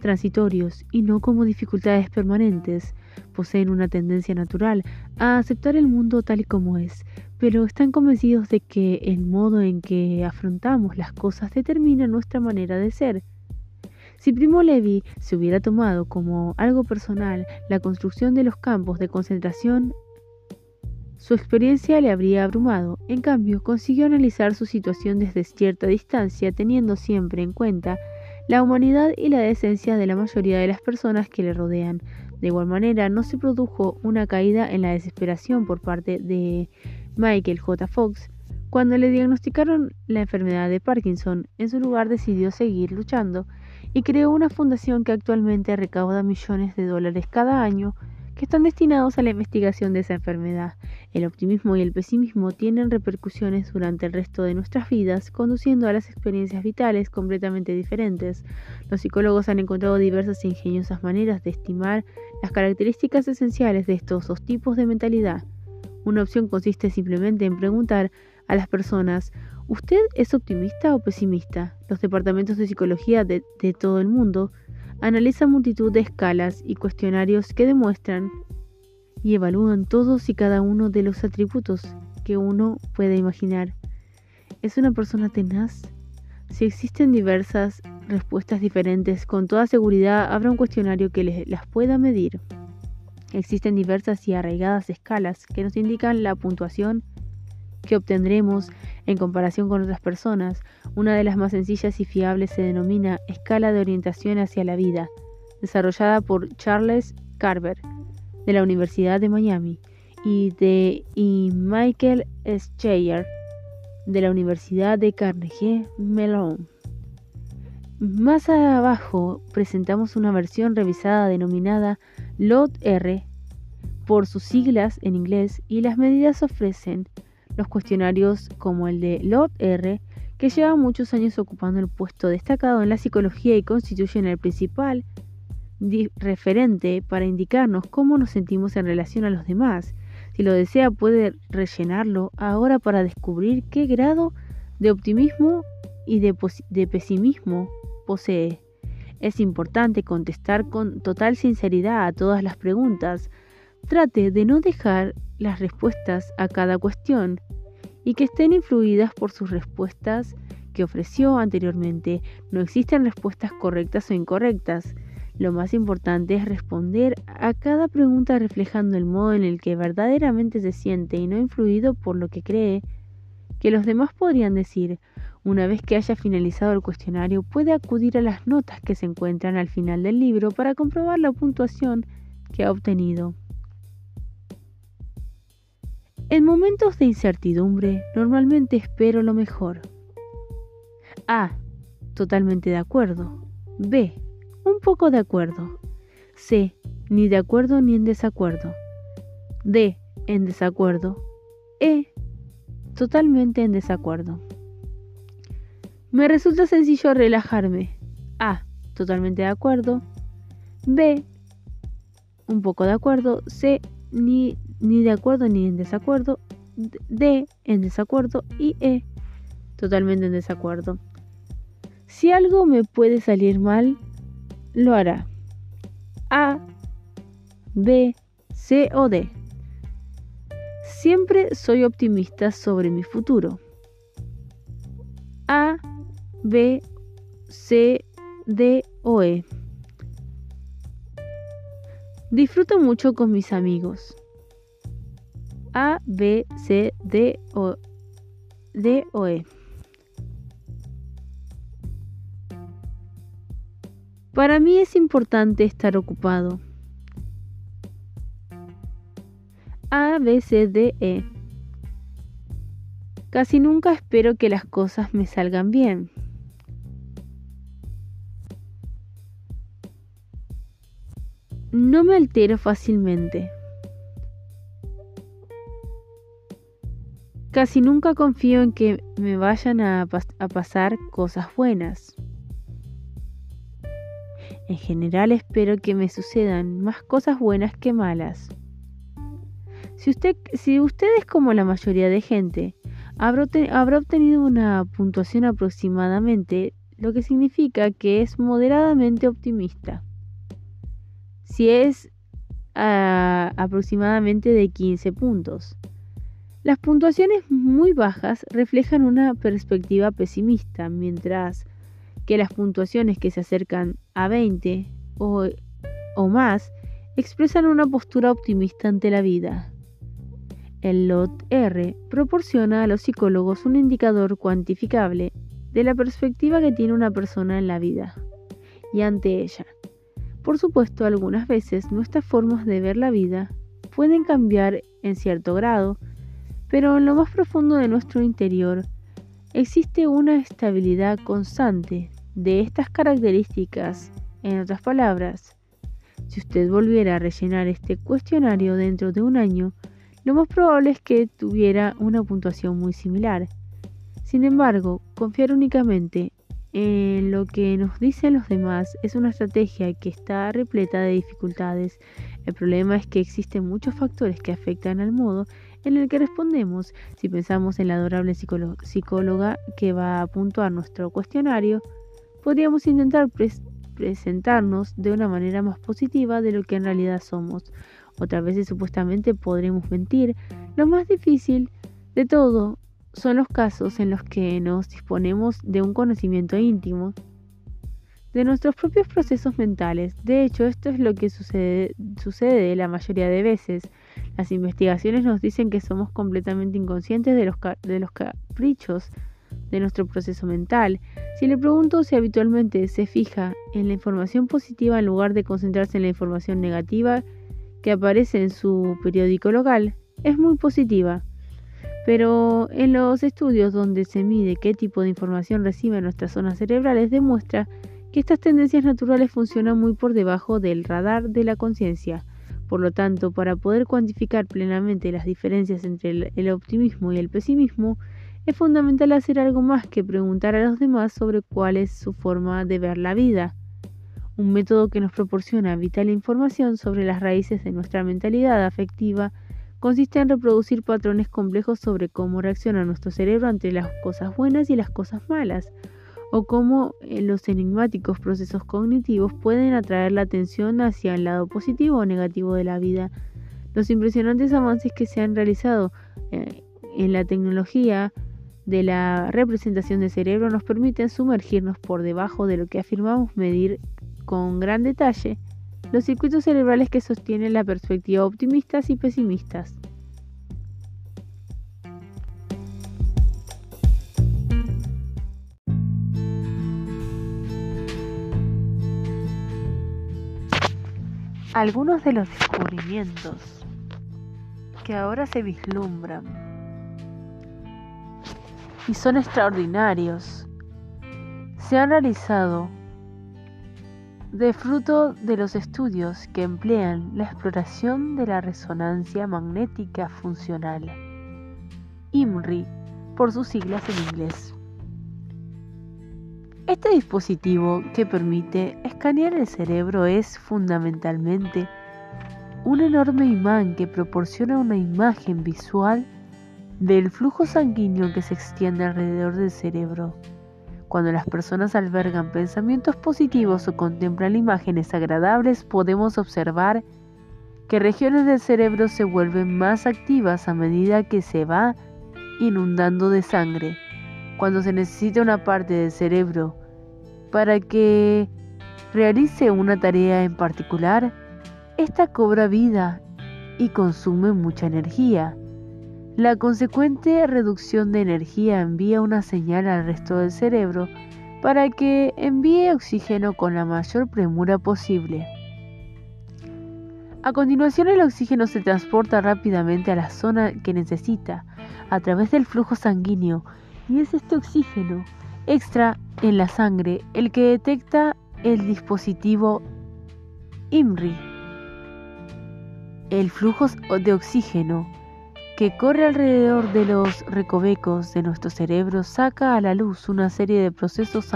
transitorios y no como dificultades permanentes, poseen una tendencia natural a aceptar el mundo tal y como es, pero están convencidos de que el modo en que afrontamos las cosas determina nuestra manera de ser. Si Primo Levi se hubiera tomado como algo personal la construcción de los campos de concentración, su experiencia le habría abrumado. En cambio, consiguió analizar su situación desde cierta distancia, teniendo siempre en cuenta la humanidad y la decencia de la mayoría de las personas que le rodean. De igual manera, no se produjo una caída en la desesperación por parte de Michael J. Fox. Cuando le diagnosticaron la enfermedad de Parkinson, en su lugar decidió seguir luchando y creó una fundación que actualmente recauda millones de dólares cada año que están destinados a la investigación de esa enfermedad. El optimismo y el pesimismo tienen repercusiones durante el resto de nuestras vidas, conduciendo a las experiencias vitales completamente diferentes. Los psicólogos han encontrado diversas e ingeniosas maneras de estimar las características esenciales de estos dos tipos de mentalidad. Una opción consiste simplemente en preguntar a las personas ¿Usted es optimista o pesimista? Los departamentos de psicología de, de todo el mundo analiza multitud de escalas y cuestionarios que demuestran y evalúan todos y cada uno de los atributos que uno puede imaginar. ¿Es una persona tenaz? Si existen diversas respuestas diferentes, con toda seguridad habrá un cuestionario que las pueda medir. Existen diversas y arraigadas escalas que nos indican la puntuación que obtendremos en comparación con otras personas. Una de las más sencillas y fiables se denomina Escala de Orientación hacia la Vida, desarrollada por Charles Carver de la Universidad de Miami y de Michael Scheyer de la Universidad de Carnegie Mellon. Más abajo presentamos una versión revisada denominada LOT-R por sus siglas en inglés y las medidas ofrecen los cuestionarios como el de LOT-R, que lleva muchos años ocupando el puesto destacado en la psicología y constituyen el principal referente para indicarnos cómo nos sentimos en relación a los demás. Si lo desea puede rellenarlo ahora para descubrir qué grado de optimismo y de, de pesimismo posee. Es importante contestar con total sinceridad a todas las preguntas. Trate de no dejar las respuestas a cada cuestión y que estén influidas por sus respuestas que ofreció anteriormente. No existen respuestas correctas o incorrectas. Lo más importante es responder a cada pregunta reflejando el modo en el que verdaderamente se siente y no influido por lo que cree que los demás podrían decir. Una vez que haya finalizado el cuestionario, puede acudir a las notas que se encuentran al final del libro para comprobar la puntuación que ha obtenido. En momentos de incertidumbre, normalmente espero lo mejor. A. Totalmente de acuerdo. B. Un poco de acuerdo. C. Ni de acuerdo ni en desacuerdo. D. En desacuerdo. E. Totalmente en desacuerdo. Me resulta sencillo relajarme. A. Totalmente de acuerdo. B. Un poco de acuerdo. C. Ni, ni de acuerdo ni en desacuerdo. D. En desacuerdo. Y E. Totalmente en desacuerdo. Si algo me puede salir mal, lo hará. A, B, C o D. Siempre soy optimista sobre mi futuro. A, B, C, D o E. Disfruto mucho con mis amigos. A, B, C, D o, D o E. Para mí es importante estar ocupado. A, B, C, D, E. Casi nunca espero que las cosas me salgan bien. No me altero fácilmente. Casi nunca confío en que me vayan a, pasar cosas buenas. En general espero que me sucedan más cosas buenas que malas. Si usted, es como la mayoría de gente, habrá, habrá obtenido una puntuación aproximadamente, lo que significa que es moderadamente optimista si es ah, aproximadamente de 15 puntos. Las puntuaciones muy bajas reflejan una perspectiva pesimista, mientras que las puntuaciones que se acercan a 20 o, más expresan una postura optimista ante la vida. El LOT R proporciona a los psicólogos un indicador cuantificable de la perspectiva que tiene una persona en la vida y ante ella. Por supuesto, algunas veces nuestras formas de ver la vida pueden cambiar en cierto grado, pero en lo más profundo de nuestro interior existe una estabilidad constante de estas características. En otras palabras, si usted volviera a rellenar este cuestionario dentro de un año, lo más probable es que tuviera una puntuación muy similar. Sin embargo, confiar únicamente en lo que nos dicen los demás es una estrategia que está repleta de dificultades. El problema es que existen muchos factores que afectan al modo en el que respondemos. Si pensamos en la adorable psicóloga que va a puntuar nuestro cuestionario, podríamos intentar presentarnos de una manera más positiva de lo que en realidad somos. Otras veces supuestamente podremos mentir. Lo más difícil de todo son los casos en los que nos disponemos de un conocimiento íntimo de nuestros propios procesos mentales. De hecho, esto es lo que sucede, sucede la mayoría de veces. Las investigaciones nos dicen que somos completamente inconscientes de los, de los caprichos de nuestro proceso mental. Si le pregunto si habitualmente se fija en la información positiva en lugar de concentrarse en la información negativa que aparece en su periódico local, es muy positiva. Pero en los estudios donde se mide qué tipo de información reciben nuestras zonas cerebrales demuestra que estas tendencias naturales funcionan muy por debajo del radar de la conciencia. Por lo tanto, para poder cuantificar plenamente las diferencias entre el, optimismo y el pesimismo, es fundamental hacer algo más que preguntar a los demás sobre cuál es su forma de ver la vida. Un método que nos proporciona vital información sobre las raíces de nuestra mentalidad afectiva consiste en reproducir patrones complejos sobre cómo reacciona nuestro cerebro ante las cosas buenas y las cosas malas, o cómo eh, los enigmáticos procesos cognitivos pueden atraer la atención hacia el lado positivo o negativo de la vida. Los impresionantes avances que se han realizado eh, en la tecnología de la representación del cerebro nos permiten sumergirnos por debajo de lo que afirmamos medir con gran detalle los circuitos cerebrales que sostienen la perspectiva optimistas y pesimistas. Algunos de los descubrimientos que ahora se vislumbran y son extraordinarios se han realizado de fruto de los estudios que emplean la exploración de la resonancia magnética funcional, IMRI por sus siglas en inglés. Este dispositivo que permite escanear el cerebro es fundamentalmente un enorme imán que proporciona una imagen visual del flujo sanguíneo que se extiende alrededor del cerebro. Cuando las personas albergan pensamientos positivos o contemplan imágenes agradables, podemos observar que regiones del cerebro se vuelven más activas a medida que se va inundando de sangre. Cuando se necesita una parte del cerebro para que realice una tarea en particular, esta cobra vida y consume mucha energía. La consecuente reducción de energía envía una señal al resto del cerebro para que envíe oxígeno con la mayor premura posible. A continuación el oxígeno se transporta rápidamente a la zona que necesita a través del flujo sanguíneo y es este oxígeno extra en la sangre el que detecta el dispositivo IMRI. El flujo de oxígeno que corre alrededor de los recovecos de nuestro cerebro saca a la luz una serie de procesos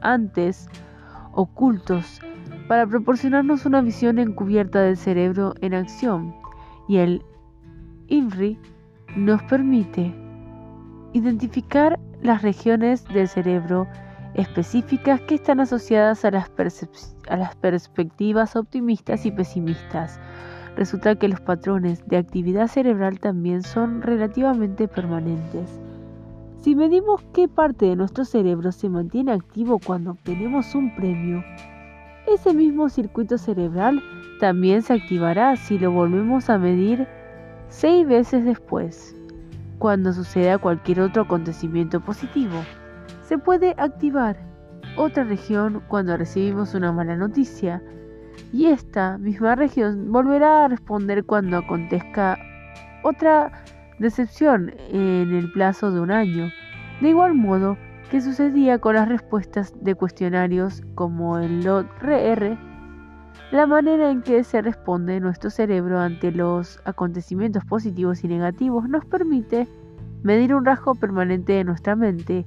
antes ocultos para proporcionarnos una visión encubierta del cerebro en acción y el INRI nos permite identificar las regiones del cerebro específicas que están asociadas a las, perspectivas optimistas y pesimistas resulta que los patrones de actividad cerebral también son relativamente permanentes. Si medimos qué parte de nuestro cerebro se mantiene activo cuando obtenemos un premio, ese mismo circuito cerebral también se activará si lo volvemos a medir seis veces después. Cuando suceda cualquier otro acontecimiento positivo, se puede activar otra región cuando recibimos una mala noticia y esta misma región volverá a responder cuando acontezca otra decepción en el plazo de un año, de igual modo que sucedía con las respuestas de cuestionarios como el LOT-RR, la manera en que se responde nuestro cerebro ante los acontecimientos positivos y negativos nos permite medir un rasgo permanente de nuestra mente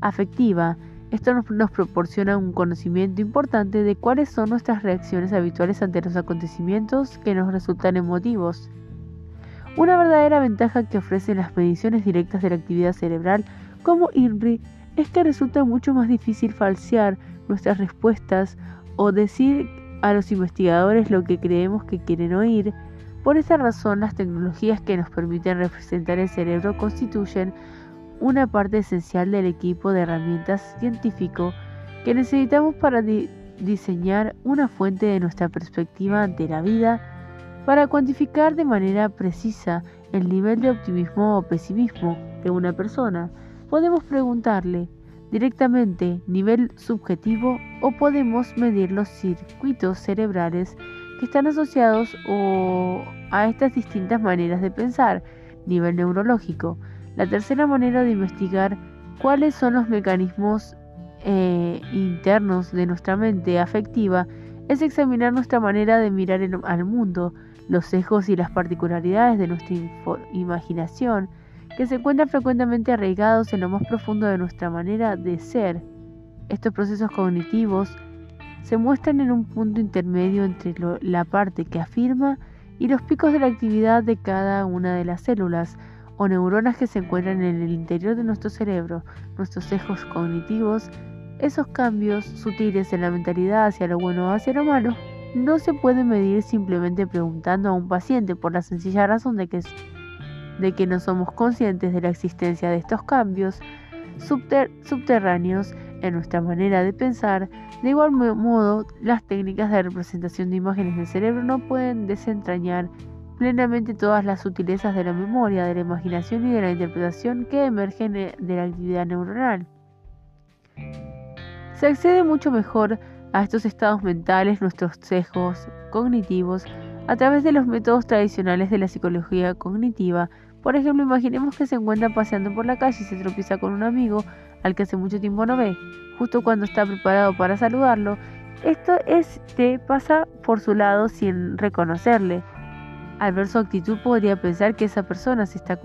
afectiva esto nos, proporciona un conocimiento importante de cuáles son nuestras reacciones habituales ante los acontecimientos que nos resultan emotivos. Una verdadera ventaja que ofrecen las mediciones directas de la actividad cerebral como INRI es que resulta mucho más difícil falsear nuestras respuestas o decir a los investigadores lo que creemos que quieren oír. Por esa razón, las tecnologías que nos permiten representar el cerebro constituyen una parte esencial del equipo de herramientas científico que necesitamos para diseñar una fuente de nuestra perspectiva ante la vida, para cuantificar de manera precisa el nivel de optimismo o pesimismo de una persona. Podemos preguntarle directamente nivel subjetivo o podemos medir los circuitos cerebrales que están asociados a estas distintas maneras de pensar, nivel neurológico. La tercera manera de investigar cuáles son los mecanismos eh, internos de nuestra mente afectiva es examinar nuestra manera de mirar al mundo, los sesgos y las particularidades de nuestra imaginación, que se encuentran frecuentemente arraigados en lo más profundo de nuestra manera de ser. Estos procesos cognitivos se muestran en un punto intermedio entre la parte que afirma y los picos de la actividad de cada una de las células, o neuronas que se encuentran en el interior de nuestro cerebro, nuestros sesgos cognitivos, esos cambios sutiles en la mentalidad hacia lo bueno o hacia lo malo, no se pueden medir simplemente preguntando a un paciente por la sencilla razón de que de que no somos conscientes de la existencia de estos cambios subterráneos en nuestra manera de pensar. De igual modo, las técnicas de representación de imágenes del cerebro no pueden desentrañar plenamente todas las sutilezas de la memoria, de la imaginación y de la interpretación que emergen de la actividad neuronal. Se accede mucho mejor a estos estados mentales, nuestros sesgos cognitivos, a través de los métodos tradicionales de la psicología cognitiva. Por ejemplo, imaginemos que se encuentra paseando por la calle y se tropieza con un amigo al que hace mucho tiempo no ve. Justo cuando está preparado para saludarlo, esto este pasa por su lado sin reconocerle. Al ver su actitud podría pensar que esa persona se está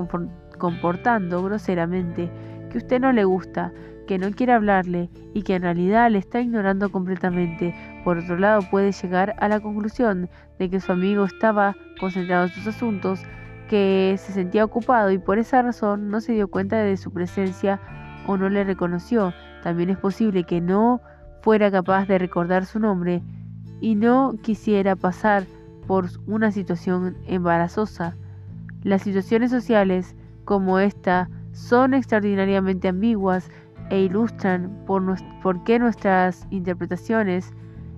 comportando groseramente, que usted no le gusta, que no quiere hablarle y que en realidad le está ignorando completamente. Por otro lado puede llegar a la conclusión de que su amigo estaba concentrado en sus asuntos, que se sentía ocupado y por esa razón no se dio cuenta de su presencia o no le reconoció. También es posible que no fuera capaz de recordar su nombre y no quisiera pasar por una situación embarazosa. Las situaciones sociales como esta son extraordinariamente ambiguas e ilustran por, por qué nuestras interpretaciones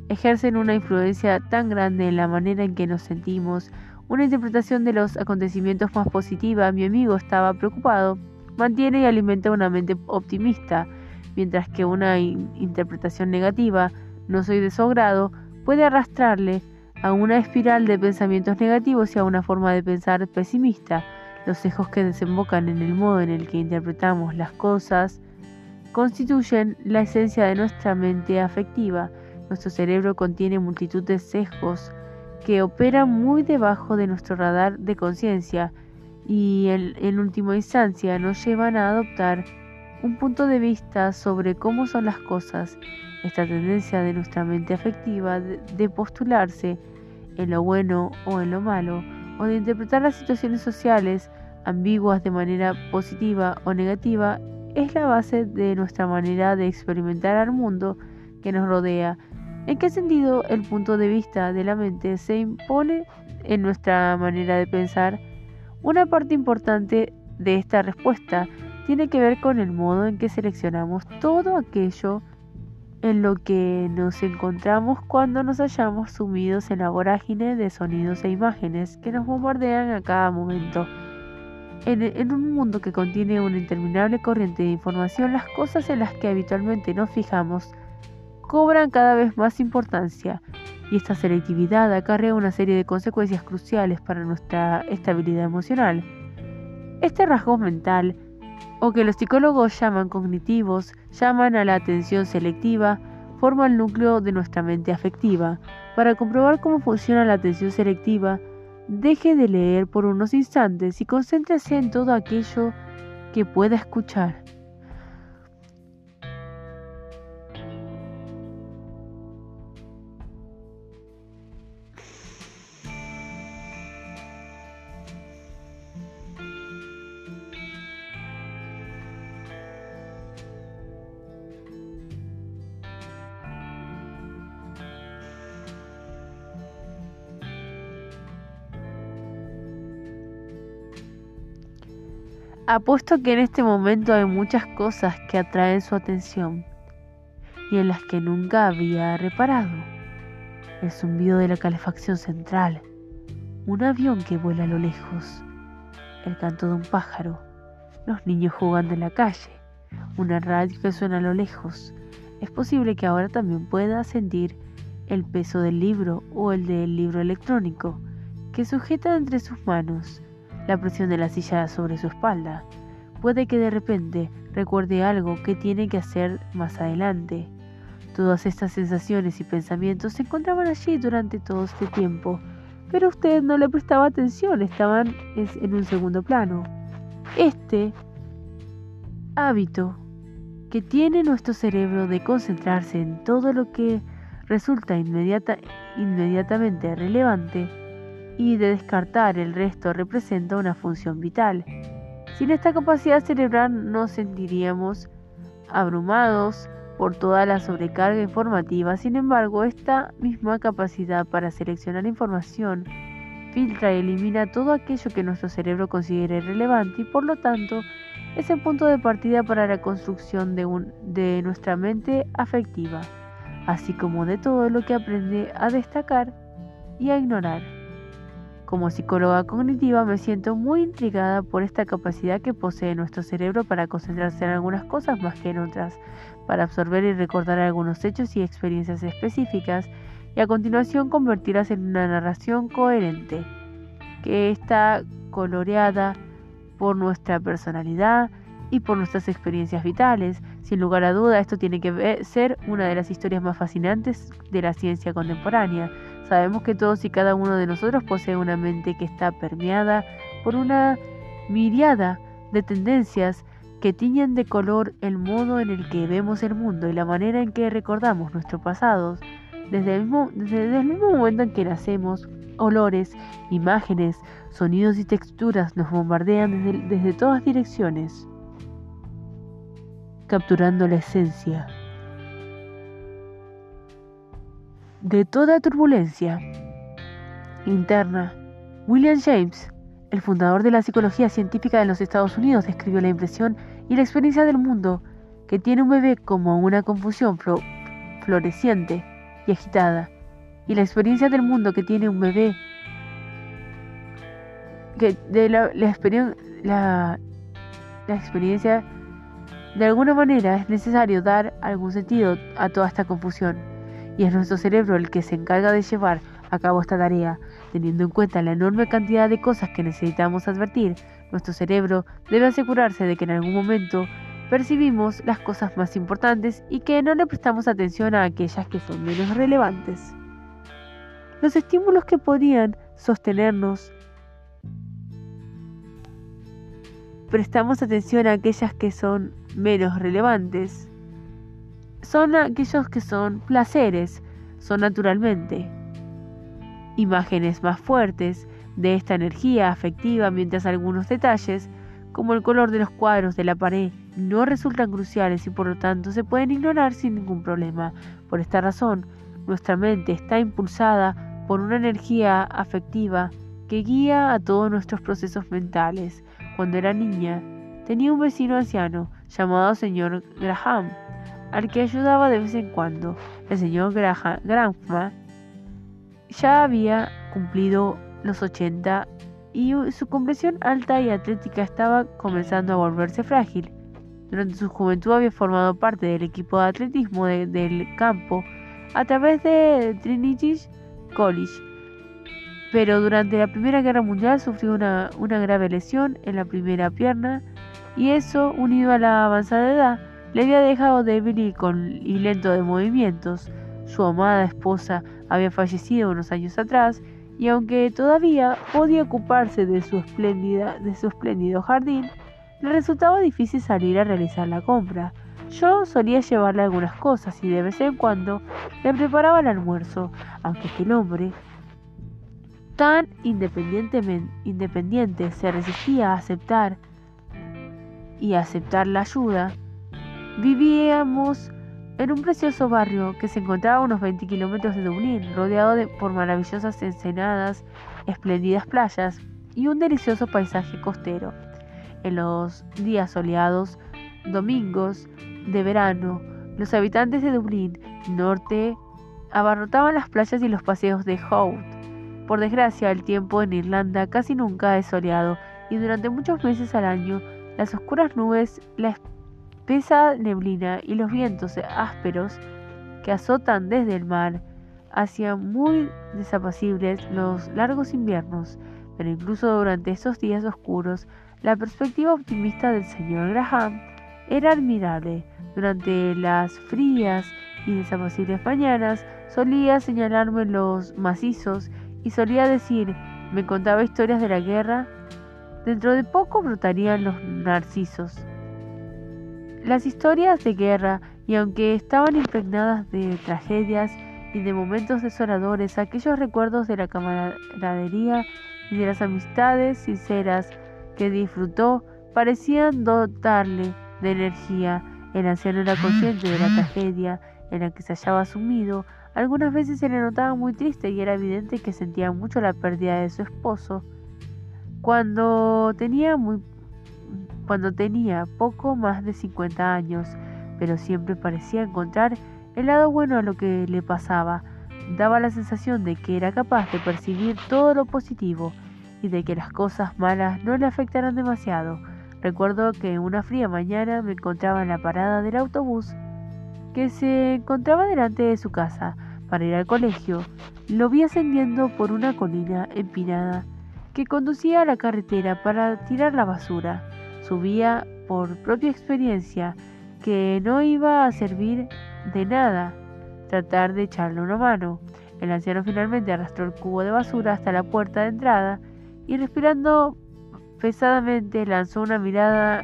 ejercen una influencia tan grande en la manera en que nos sentimos. Una interpretación de los acontecimientos más positiva, mi amigo estaba preocupado, mantiene y alimenta una mente optimista, mientras que una interpretación negativa, no soy de su grado, puede arrastrarle a una espiral de pensamientos negativos y a una forma de pensar pesimista. Los sesgos que desembocan en el modo en el que interpretamos las cosas constituyen la esencia de nuestra mente afectiva. Nuestro cerebro contiene multitud de sesgos que operan muy debajo de nuestro radar de conciencia y en, última instancia nos llevan a adoptar un punto de vista sobre cómo son las cosas. Esta tendencia de nuestra mente afectiva de postularse en lo bueno o en lo malo, o de interpretar las situaciones sociales ambiguas de manera positiva o negativa, es la base de nuestra manera de experimentar al mundo que nos rodea. ¿En qué sentido el punto de vista de la mente se impone en nuestra manera de pensar? Una parte importante de esta respuesta tiene que ver con el modo en que seleccionamos todo aquello en lo que nos encontramos cuando nos hallamos sumidos en la vorágine de sonidos e imágenes que nos bombardean a cada momento. En, en, un mundo que contiene una interminable corriente de información, las cosas en las que habitualmente nos fijamos cobran cada vez más importancia y esta selectividad acarrea una serie de consecuencias cruciales para nuestra estabilidad emocional. Este rasgo mental o que los psicólogos llaman cognitivos, llaman a la atención selectiva, forma el núcleo de nuestra mente afectiva. Para comprobar cómo funciona la atención selectiva, deje de leer por unos instantes y concéntrese en todo aquello que pueda escuchar. Apuesto que en este momento hay muchas cosas que atraen su atención y en las que nunca había reparado. El zumbido de la calefacción central, un avión que vuela a lo lejos, el canto de un pájaro, los niños jugando en la calle, una radio que suena a lo lejos. Es posible que ahora también pueda sentir el peso del libro o el del libro electrónico que sujeta entre sus manos la presión de la silla sobre su espalda. Puede que de repente recuerde algo que tiene que hacer más adelante. Todas estas sensaciones y pensamientos se encontraban allí durante todo este tiempo, pero usted no le prestaba atención, estaban en un segundo plano. Este hábito que tiene nuestro cerebro de concentrarse en todo lo que resulta inmediata, inmediatamente relevante y de descartar el resto representa una función vital. Sin esta capacidad cerebral nos sentiríamos abrumados por toda la sobrecarga informativa. Sin embargo, esta misma capacidad para seleccionar información filtra y elimina todo aquello que nuestro cerebro considere irrelevante y por lo tanto es el punto de partida para la construcción de, de nuestra mente afectiva, así como de todo lo que aprende a destacar y a ignorar. Como psicóloga cognitiva me siento muy intrigada por esta capacidad que posee nuestro cerebro para concentrarse en algunas cosas más que en otras, para absorber y recordar algunos hechos y experiencias específicas y a continuación convertirlas en una narración coherente, que está coloreada por nuestra personalidad y por nuestras experiencias vitales. Sin lugar a duda, esto tiene que ser una de las historias más fascinantes de la ciencia contemporánea. Sabemos que todos y cada uno de nosotros posee una mente que está permeada por una miriada de tendencias que tiñen de color el modo en el que vemos el mundo y la manera en que recordamos nuestro pasado. Desde el, mismo, desde el mismo momento en que nacemos, olores, imágenes, sonidos y texturas nos bombardean desde, desde todas direcciones, capturando la esencia de toda turbulencia interna. William James, el fundador de la psicología científica de los Estados Unidos, describió la impresión y la experiencia del mundo que tiene un bebé como una confusión floreciente y agitada, y la experiencia del mundo que tiene un bebé, que de la, la, la experiencia, de alguna manera es necesario dar algún sentido a toda esta confusión, y es nuestro cerebro el que se encarga de llevar a cabo esta tarea, teniendo en cuenta la enorme cantidad de cosas que necesitamos advertir, nuestro cerebro debe asegurarse de que en algún momento percibimos las cosas más importantes y que no le prestamos atención a aquellas que son menos relevantes. Los estímulos que podrían sostenernos prestamos atención a aquellas que son menos relevantes. Son aquellos que son placeres, son naturalmente imágenes más fuertes de esta energía afectiva, mientras algunos detalles, como el color de los cuadros de la pared, no resultan cruciales y por lo tanto se pueden ignorar sin ningún problema. Por esta razón, nuestra mente está impulsada por una energía afectiva que guía a todos nuestros procesos mentales. Cuando era niña, tenía un vecino anciano llamado señor Graham, al que ayudaba de vez en cuando. El señor Graham, Graham ya había cumplido los 80 y su complexión alta y atlética estaba comenzando a volverse frágil. Durante su juventud había formado parte del equipo de atletismo del campo a través de Trinity College, pero durante la Primera Guerra Mundial sufrió una, una grave lesión en la primera pierna y eso, unido a la avanzada edad, le había dejado débil y, con, lento de movimientos. Su amada esposa había fallecido unos años atrás y aunque todavía podía ocuparse de su, espléndida, de su espléndido jardín, le resultaba difícil salir a realizar la compra. Yo solía llevarle algunas cosas y de vez en cuando le preparaba el almuerzo, aunque aquel hombre, tan independiente, se resistía a aceptar y a aceptar la ayuda, vivíamos en un precioso barrio que se encontraba a unos 20 kilómetros de Dublín, rodeado de, por maravillosas ensenadas, espléndidas playas y un delicioso paisaje costero. En los días soleados, domingos de verano, los habitantes de Dublín Norte abarrotaban las playas y los paseos de Hout. Por desgracia, el tiempo en Irlanda casi nunca es soleado y durante muchos meses al año las oscuras nubes, la Pesa neblina y los vientos ásperos que azotan desde el mar hacían muy desapacibles los largos inviernos, pero incluso durante esos días oscuros, la perspectiva optimista del señor Graham era admirable. Durante las frías y desapacibles mañanas solía señalarme los macizos y solía decir, me contaba historias de la guerra, dentro de poco brotarían los narcisos. Las historias de guerra, y aunque estaban impregnadas de tragedias y de momentos desoladores, aquellos recuerdos de la camaradería y de las amistades sinceras que disfrutó parecían dotarle de energía. El anciano era consciente de la tragedia en la que se hallaba sumido, Algunas veces se le notaba muy triste y era evidente que sentía mucho la pérdida de su esposo. Cuando tenía muy cuando tenía poco más de 50 años, pero siempre parecía encontrar el lado bueno a lo que le pasaba. Daba la sensación de que era capaz de percibir todo lo positivo y de que las cosas malas no le afectaran demasiado. Recuerdo que una fría mañana me encontraba en la parada del autobús que se encontraba delante de su casa para ir al colegio. Lo vi ascendiendo por una colina empinada que conducía a la carretera para tirar la basura. Subía por propia experiencia que no iba a servir de nada tratar de echarle una mano. El anciano finalmente arrastró el cubo de basura hasta la puerta de entrada y respirando pesadamente lanzó una mirada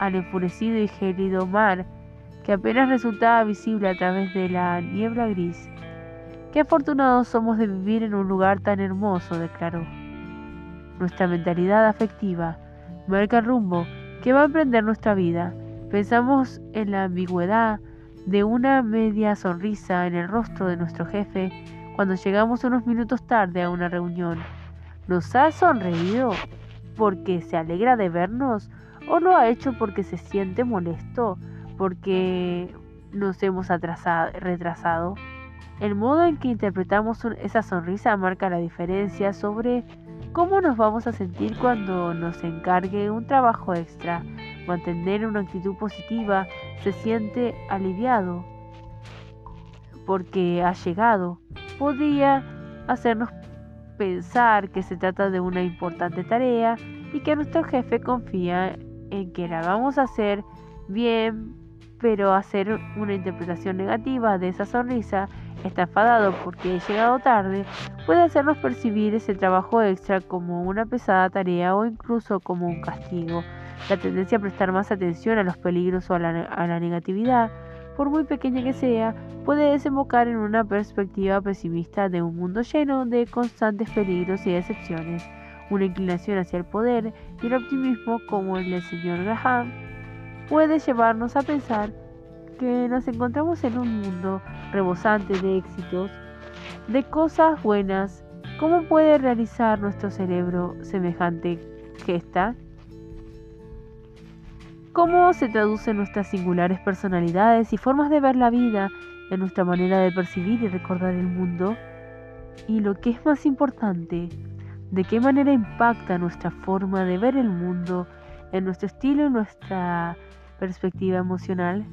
al enfurecido y gélido mar que apenas resultaba visible a través de la niebla gris. Qué afortunados somos de vivir en un lugar tan hermoso, declaró. Nuestra mentalidad afectiva marca el rumbo que va a emprender nuestra vida. Pensamos en la ambigüedad de una media sonrisa en el rostro de nuestro jefe cuando llegamos unos minutos tarde a una reunión. ¿Nos ha sonreído porque se alegra de vernos o lo ha hecho porque se siente molesto porque nos hemos atrasado, retrasado. El modo en que interpretamos esa sonrisa marca la diferencia sobre cómo nos vamos a sentir cuando nos encargue un trabajo extra. Mantener una actitud positiva se siente aliviado porque ha llegado. Podría hacernos pensar que se trata de una importante tarea y que nuestro jefe confía en que la vamos a hacer bien pero hacer una interpretación negativa de esa sonrisa, está enfadado porque he llegado tarde, puede hacernos percibir ese trabajo extra como una pesada tarea o incluso como un castigo. La tendencia a prestar más atención a los peligros o a la, a la negatividad, por muy pequeña que sea, puede desembocar en una perspectiva pesimista de un mundo lleno de constantes peligros y decepciones, una inclinación hacia el poder y el optimismo como el del señor Graham puede llevarnos a pensar que nos encontramos en un mundo rebosante de éxitos, de cosas buenas. ¿Cómo puede realizar nuestro cerebro semejante gesta? ¿Cómo se traducen nuestras singulares personalidades y formas de ver la vida en nuestra manera de percibir y recordar el mundo? Y lo que es más importante, ¿de qué manera impacta nuestra forma de ver el mundo en nuestro estilo y nuestra perspectiva emocional